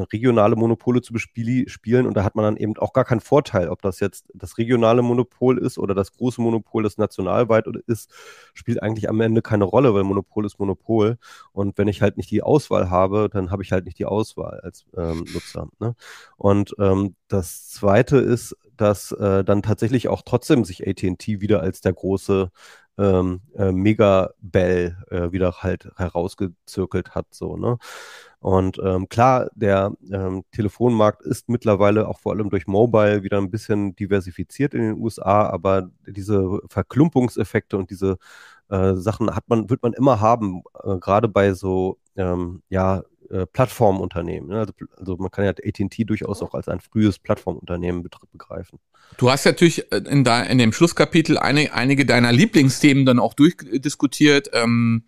regionale Monopole zu spielen und da hat man dann eben auch gar keinen Vorteil, ob das jetzt das regionale Monopol ist oder das große Monopol, das nationalweit ist, spielt eigentlich am Ende keine Rolle, weil Monopol ist Monopol und wenn ich halt nicht die Auswahl habe, dann habe ich halt nicht die Auswahl als ähm, Nutzer. Ne? Und ähm, das Zweite ist, dass äh, dann tatsächlich auch trotzdem sich AT&T wieder als der große ähm, äh, Mega-Bell äh, wieder halt herausgezirkelt hat, so, ne? Und ähm, klar, der ähm, Telefonmarkt ist mittlerweile auch vor allem durch Mobile wieder ein bisschen diversifiziert in den USA, aber diese Verklumpungseffekte und diese äh, Sachen hat man, wird man immer haben, äh, gerade bei so ähm, ja, äh, Plattformunternehmen. Ne? Also, also, man kann ja AT&T durchaus auch als ein frühes Plattformunternehmen begreifen. Du hast natürlich äh, in, da, in dem Schlusskapitel eine, einige deiner Lieblingsthemen dann auch durchdiskutiert. Ähm,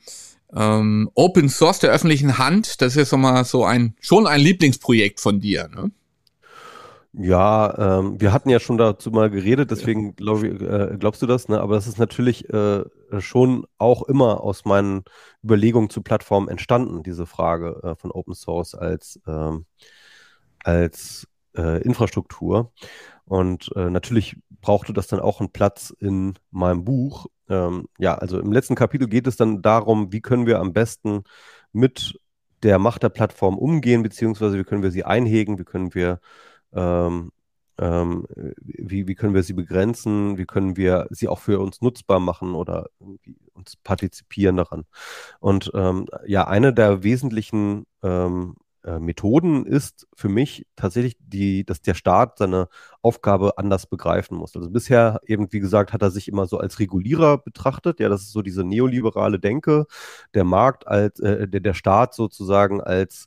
ähm, Open Source der öffentlichen Hand, das ist mal so ein schon ein Lieblingsprojekt von dir, ne? Ja, ähm, wir hatten ja schon dazu mal geredet, deswegen glaub ich, äh, glaubst du das, ne? Aber das ist natürlich äh, schon auch immer aus meinen Überlegungen zu Plattformen entstanden, diese Frage äh, von Open Source als, ähm, als äh, Infrastruktur. Und äh, natürlich brauchte das dann auch einen Platz in meinem Buch. Ähm, ja, also im letzten Kapitel geht es dann darum, wie können wir am besten mit der Macht der Plattform umgehen, beziehungsweise wie können wir sie einhegen, wie können wir ähm, ähm, wie, wie können wir sie begrenzen, wie können wir sie auch für uns nutzbar machen oder uns partizipieren daran. Und ähm, ja, eine der wesentlichen ähm, äh, Methoden ist für mich tatsächlich die, dass der Staat seine Aufgabe anders begreifen muss. Also bisher eben, wie gesagt, hat er sich immer so als Regulierer betrachtet. Ja, das ist so diese neoliberale Denke, der Markt als, äh, der, der Staat sozusagen als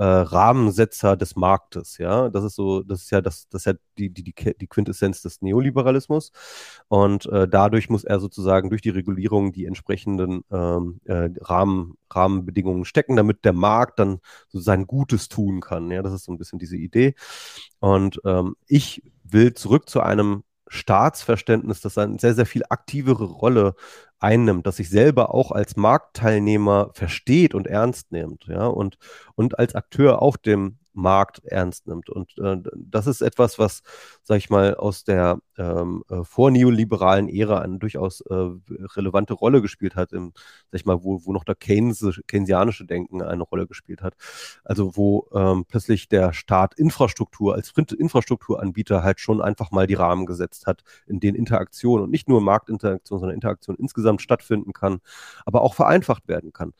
äh, Rahmensetzer des Marktes. Ja, das ist so, das ist ja das, das ist ja die, die, die, Quintessenz des Neoliberalismus. Und äh, dadurch muss er sozusagen durch die Regulierung die entsprechenden ähm, äh, Rahmen, Rahmenbedingungen stecken, damit der Markt dann so sein Gutes tun kann. Ja, das ist so ein bisschen diese Idee. Und ähm, ich will zurück zu einem Staatsverständnis, das eine sehr, sehr viel aktivere Rolle einnimmt, dass sich selber auch als Marktteilnehmer versteht und ernst nimmt, ja, und, und als Akteur auf dem Markt ernst nimmt. Und äh, das ist etwas, was, sag ich mal, aus der ähm, äh, vorneoliberalen Ära eine durchaus äh, relevante Rolle gespielt hat, im, sag ich mal, wo, wo noch der Keynes, keynesianische Denken eine Rolle gespielt hat. Also wo ähm, plötzlich der Staat Infrastruktur als Infrastrukturanbieter halt schon einfach mal die Rahmen gesetzt hat, in denen Interaktion und nicht nur Marktinteraktion, sondern Interaktion insgesamt stattfinden kann, aber auch vereinfacht werden kann.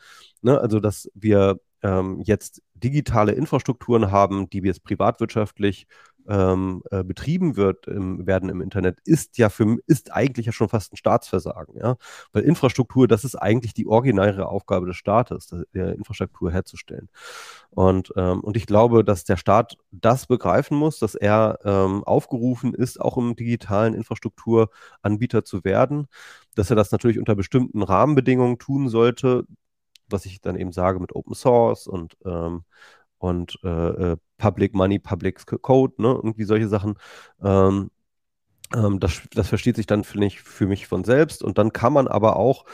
Ne? Also dass wir ähm, jetzt digitale Infrastrukturen haben, die jetzt privatwirtschaftlich ähm, äh, betrieben wird, im, werden im Internet, ist ja für ist eigentlich ja schon fast ein Staatsversagen, ja. Weil Infrastruktur, das ist eigentlich die originäre Aufgabe des Staates, der Infrastruktur herzustellen. Und, ähm, und ich glaube, dass der Staat das begreifen muss, dass er ähm, aufgerufen ist, auch im digitalen Infrastrukturanbieter zu werden, dass er das natürlich unter bestimmten Rahmenbedingungen tun sollte, was ich dann eben sage mit Open Source und, ähm, und äh, äh Public Money, Public Code, ne, irgendwie solche Sachen. Ähm, ähm, das, das versteht sich dann, finde ich, für mich von selbst. Und dann kann man aber auch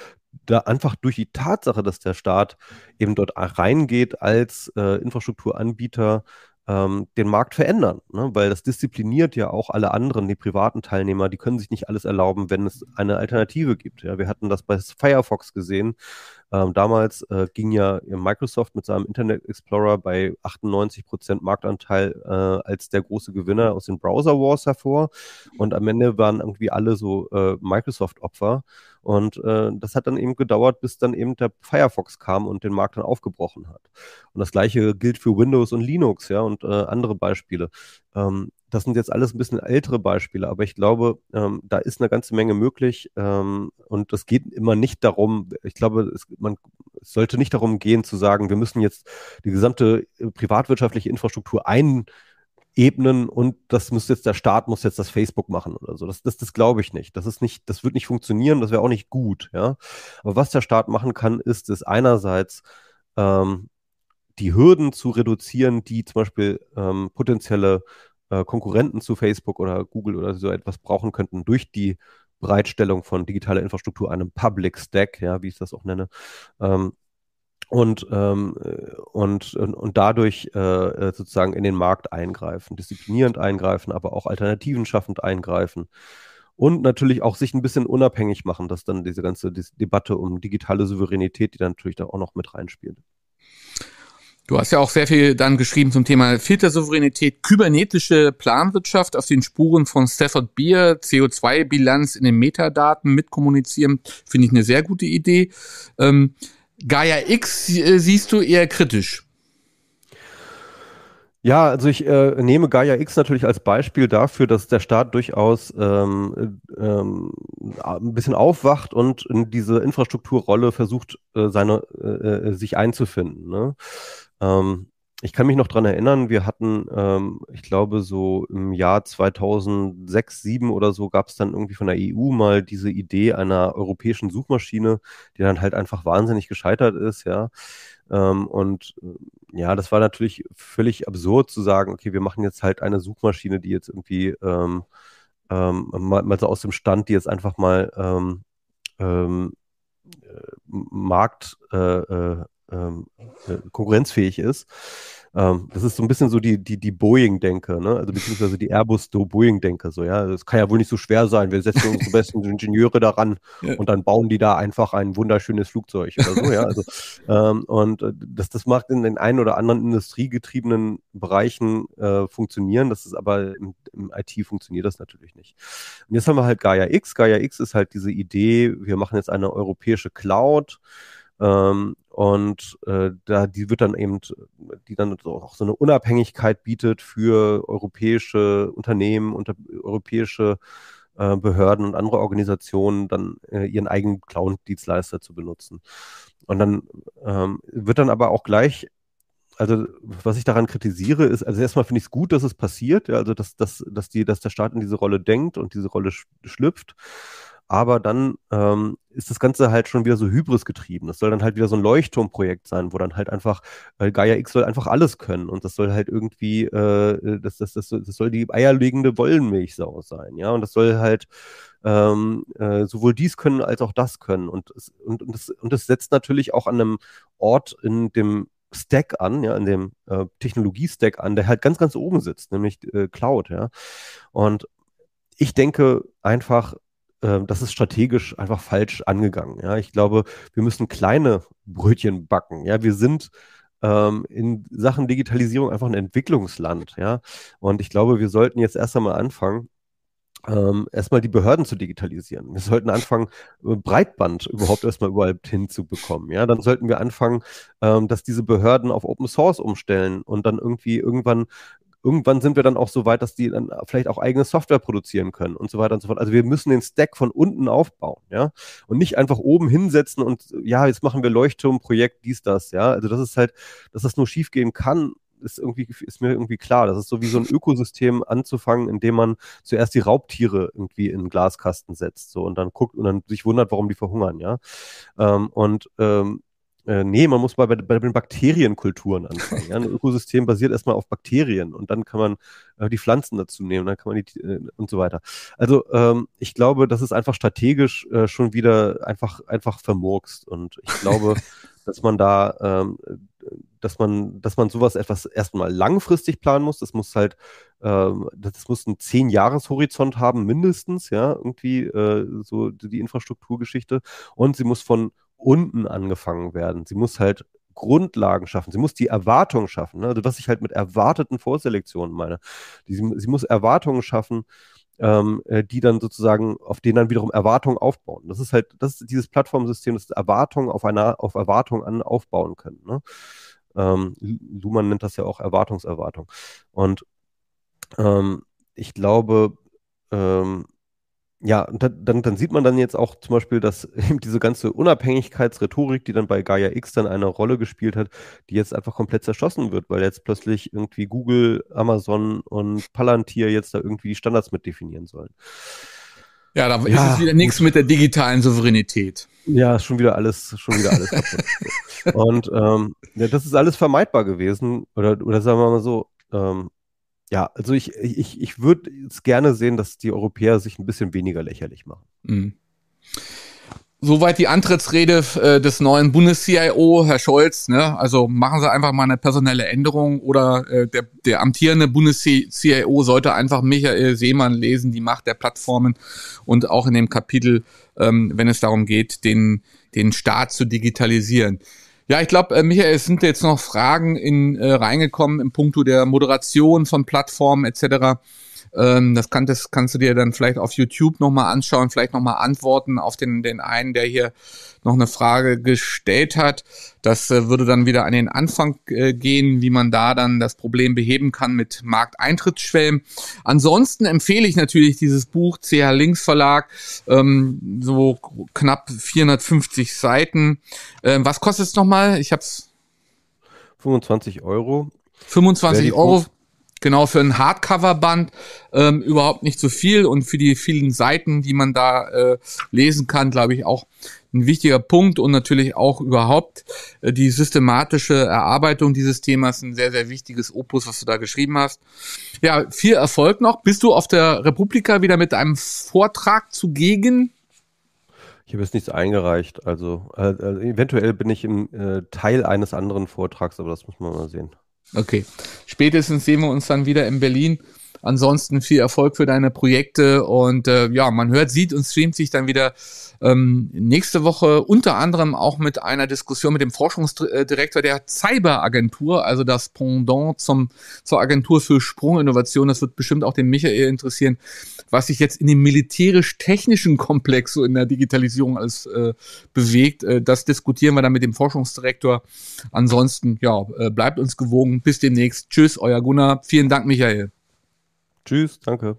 da einfach durch die Tatsache, dass der Staat eben dort reingeht als äh, Infrastrukturanbieter, ähm, den Markt verändern, ne? weil das diszipliniert ja auch alle anderen, die privaten Teilnehmer, die können sich nicht alles erlauben, wenn es eine Alternative gibt. Ja? Wir hatten das bei Firefox gesehen. Ähm, damals äh, ging ja Microsoft mit seinem Internet Explorer bei 98 Prozent Marktanteil äh, als der große Gewinner aus den Browser Wars hervor und am Ende waren irgendwie alle so äh, Microsoft-Opfer. Und äh, das hat dann eben gedauert, bis dann eben der Firefox kam und den Markt dann aufgebrochen hat. Und das gleiche gilt für Windows und Linux, ja, und äh, andere Beispiele. Ähm, das sind jetzt alles ein bisschen ältere Beispiele, aber ich glaube, ähm, da ist eine ganze Menge möglich. Ähm, und es geht immer nicht darum, ich glaube, es, man es sollte nicht darum gehen zu sagen, wir müssen jetzt die gesamte äh, privatwirtschaftliche Infrastruktur ein ebnen und das muss jetzt der Staat muss jetzt das Facebook machen oder so. Das, das, das glaube ich nicht. Das ist nicht, das wird nicht funktionieren, das wäre auch nicht gut, ja. Aber was der Staat machen kann, ist es einerseits ähm, die Hürden zu reduzieren, die zum Beispiel ähm, potenzielle äh, Konkurrenten zu Facebook oder Google oder so etwas brauchen könnten durch die Bereitstellung von digitaler Infrastruktur, einem Public Stack, ja, wie ich das auch nenne. Ähm, und, ähm, und, und, und dadurch äh, äh, sozusagen in den Markt eingreifen, disziplinierend eingreifen, aber auch Alternativen schaffend eingreifen. Und natürlich auch sich ein bisschen unabhängig machen, dass dann diese ganze Debatte um digitale Souveränität, die dann natürlich da auch noch mit reinspielt. Du hast ja auch sehr viel dann geschrieben zum Thema Filtersouveränität, kybernetische Planwirtschaft auf den Spuren von Stafford Beer, CO2-Bilanz in den Metadaten mitkommunizieren, finde ich eine sehr gute Idee. Ähm, Gaia X äh, siehst du eher kritisch. Ja, also ich äh, nehme Gaia X natürlich als Beispiel dafür, dass der Staat durchaus ähm, ähm, ein bisschen aufwacht und in diese Infrastrukturrolle versucht, äh, seine, äh, äh sich einzufinden. Ne? Ähm, ich kann mich noch dran erinnern, wir hatten, ähm, ich glaube, so im Jahr 2006, 2007 oder so gab es dann irgendwie von der EU mal diese Idee einer europäischen Suchmaschine, die dann halt einfach wahnsinnig gescheitert ist, ja. Ähm, und äh, ja, das war natürlich völlig absurd zu sagen, okay, wir machen jetzt halt eine Suchmaschine, die jetzt irgendwie ähm, ähm, mal, mal, so aus dem Stand, die jetzt einfach mal ähm, ähm, äh, Markt äh, äh, ähm, äh, konkurrenzfähig ist. Ähm, das ist so ein bisschen so die, die, die Boeing-Denke, ne? Also beziehungsweise die Airbus-Boeing-Denke. So, ja, das kann ja wohl nicht so schwer sein. Wir setzen unsere besten Ingenieure daran ja. und dann bauen die da einfach ein wunderschönes Flugzeug oder so, ja. Also, ähm, und äh, das, das macht in den einen oder anderen industriegetriebenen Bereichen äh, funktionieren. Das ist aber im, im IT funktioniert das natürlich nicht. Und jetzt haben wir halt Gaia X. Gaia X ist halt diese Idee, wir machen jetzt eine europäische Cloud. Ähm, und äh, da die wird dann eben, die dann auch so eine Unabhängigkeit bietet für europäische Unternehmen, unter, europäische äh, Behörden und andere Organisationen dann äh, ihren eigenen Cloud-Dienstleister zu benutzen. Und dann ähm, wird dann aber auch gleich also was ich daran kritisiere, ist, also erstmal finde ich es gut, dass es passiert, ja, also dass, dass, dass, die, dass der Staat in diese Rolle denkt und diese Rolle schlüpft. Aber dann ähm, ist das Ganze halt schon wieder so Hybris getrieben. Das soll dann halt wieder so ein Leuchtturmprojekt sein, wo dann halt einfach, weil Gaia X soll einfach alles können und das soll halt irgendwie, äh, das, das, das, das soll die eierlegende Wollmilchsau sein, ja. Und das soll halt ähm, äh, sowohl dies können als auch das können. Und, und, und, das, und das setzt natürlich auch an einem Ort in dem Stack an, ja, in dem äh, Technologie-Stack an, der halt ganz, ganz oben sitzt, nämlich äh, Cloud, ja. Und ich denke einfach, äh, das ist strategisch einfach falsch angegangen. Ja, ich glaube, wir müssen kleine Brötchen backen. Ja, wir sind ähm, in Sachen Digitalisierung einfach ein Entwicklungsland. Ja, und ich glaube, wir sollten jetzt erst einmal anfangen, ähm, erstmal die Behörden zu digitalisieren. Wir sollten anfangen, äh, Breitband überhaupt erstmal überall hinzubekommen. Ja, dann sollten wir anfangen, ähm, dass diese Behörden auf Open Source umstellen und dann irgendwie irgendwann irgendwann sind wir dann auch so weit, dass die dann vielleicht auch eigene Software produzieren können und so weiter und so fort. Also wir müssen den Stack von unten aufbauen, ja, und nicht einfach oben hinsetzen und ja, jetzt machen wir Leuchtturmprojekt, dies, das, ja. Also das ist halt, dass das nur schiefgehen kann, ist irgendwie, ist mir irgendwie klar. Das ist so wie so ein Ökosystem anzufangen, indem man zuerst die Raubtiere irgendwie in Glaskasten setzt, so und dann guckt und dann sich wundert, warum die verhungern, ja. Ähm, und ähm, äh, nee, man muss mal bei, bei den Bakterienkulturen anfangen. Ja? Ein Ökosystem basiert erstmal auf Bakterien und dann kann man äh, die Pflanzen dazu nehmen, dann kann man die äh, und so weiter. Also ähm, ich glaube, das ist einfach strategisch äh, schon wieder einfach einfach vermurkst und ich glaube, dass man da ähm, dass man, dass man sowas etwas erstmal langfristig planen muss. Das muss halt, ähm, das muss einen zehn Jahreshorizont haben, mindestens, ja, irgendwie äh, so die Infrastrukturgeschichte. Und sie muss von unten angefangen werden. Sie muss halt Grundlagen schaffen. Sie muss die Erwartungen schaffen. Ne? Also was ich halt mit erwarteten Vorselektionen meine. Die, sie muss Erwartungen schaffen, ähm, äh, die dann sozusagen, auf denen dann wiederum Erwartungen aufbauen. Das ist halt, das ist dieses Plattformsystem, das Erwartungen auf einer, auf Erwartungen an aufbauen können. Ne? Ähm, Luhmann nennt das ja auch Erwartungserwartung. Und ähm, ich glaube, ähm, ja, dann, dann sieht man dann jetzt auch zum Beispiel, dass eben diese ganze Unabhängigkeitsrhetorik, die dann bei Gaia X dann eine Rolle gespielt hat, die jetzt einfach komplett zerschossen wird, weil jetzt plötzlich irgendwie Google, Amazon und Palantir jetzt da irgendwie die Standards mit definieren sollen. Ja, da ja, ist es wieder nichts mit der digitalen Souveränität. Ja, schon wieder alles, schon wieder alles kaputt. und ähm, ja, das ist alles vermeidbar gewesen, oder, oder sagen wir mal so, ähm, ja, also ich, ich, ich würde es gerne sehen, dass die Europäer sich ein bisschen weniger lächerlich machen. Mhm. Soweit die Antrittsrede äh, des neuen Bundes-CIO, Herr Scholz. Ne? Also machen Sie einfach mal eine personelle Änderung oder äh, der, der amtierende Bundes-CIO sollte einfach Michael Seemann lesen, die Macht der Plattformen und auch in dem Kapitel, ähm, wenn es darum geht, den, den Staat zu digitalisieren. Ja, ich glaube, äh, Michael, es sind jetzt noch Fragen in, äh, reingekommen im Punkto der Moderation von Plattformen etc. Ähm, das, kann, das kannst du dir dann vielleicht auf YouTube nochmal anschauen, vielleicht nochmal antworten auf den, den einen, der hier noch eine Frage gestellt hat. Das äh, würde dann wieder an den Anfang äh, gehen, wie man da dann das Problem beheben kann mit Markteintrittsschwellen. Ansonsten empfehle ich natürlich dieses Buch CH Links Verlag, ähm, so knapp 450 Seiten. Ähm, was kostet es nochmal? Ich hab's 25 Euro. 25 Euro genau für ein Hardcover-Band ähm, überhaupt nicht so viel und für die vielen Seiten, die man da äh, lesen kann, glaube ich auch ein wichtiger Punkt und natürlich auch überhaupt äh, die systematische Erarbeitung dieses Themas ein sehr, sehr wichtiges Opus, was du da geschrieben hast. Ja, viel Erfolg noch. Bist du auf der Republika wieder mit einem Vortrag zugegen? Ich habe jetzt nichts eingereicht. Also, äh, also eventuell bin ich im äh, Teil eines anderen Vortrags, aber das muss man mal sehen. Okay. Spätestens sehen wir uns dann wieder in Berlin Ansonsten viel Erfolg für deine Projekte und äh, ja, man hört, sieht und streamt sich dann wieder ähm, nächste Woche unter anderem auch mit einer Diskussion mit dem Forschungsdirektor der Cyber-Agentur, also das Pendant zum, zur Agentur für Sprunginnovation. Das wird bestimmt auch den Michael interessieren, was sich jetzt in dem militärisch-technischen Komplex so in der Digitalisierung alles äh, bewegt. Äh, das diskutieren wir dann mit dem Forschungsdirektor. Ansonsten, ja, äh, bleibt uns gewogen. Bis demnächst. Tschüss, euer Gunnar. Vielen Dank, Michael. Tschüss, danke.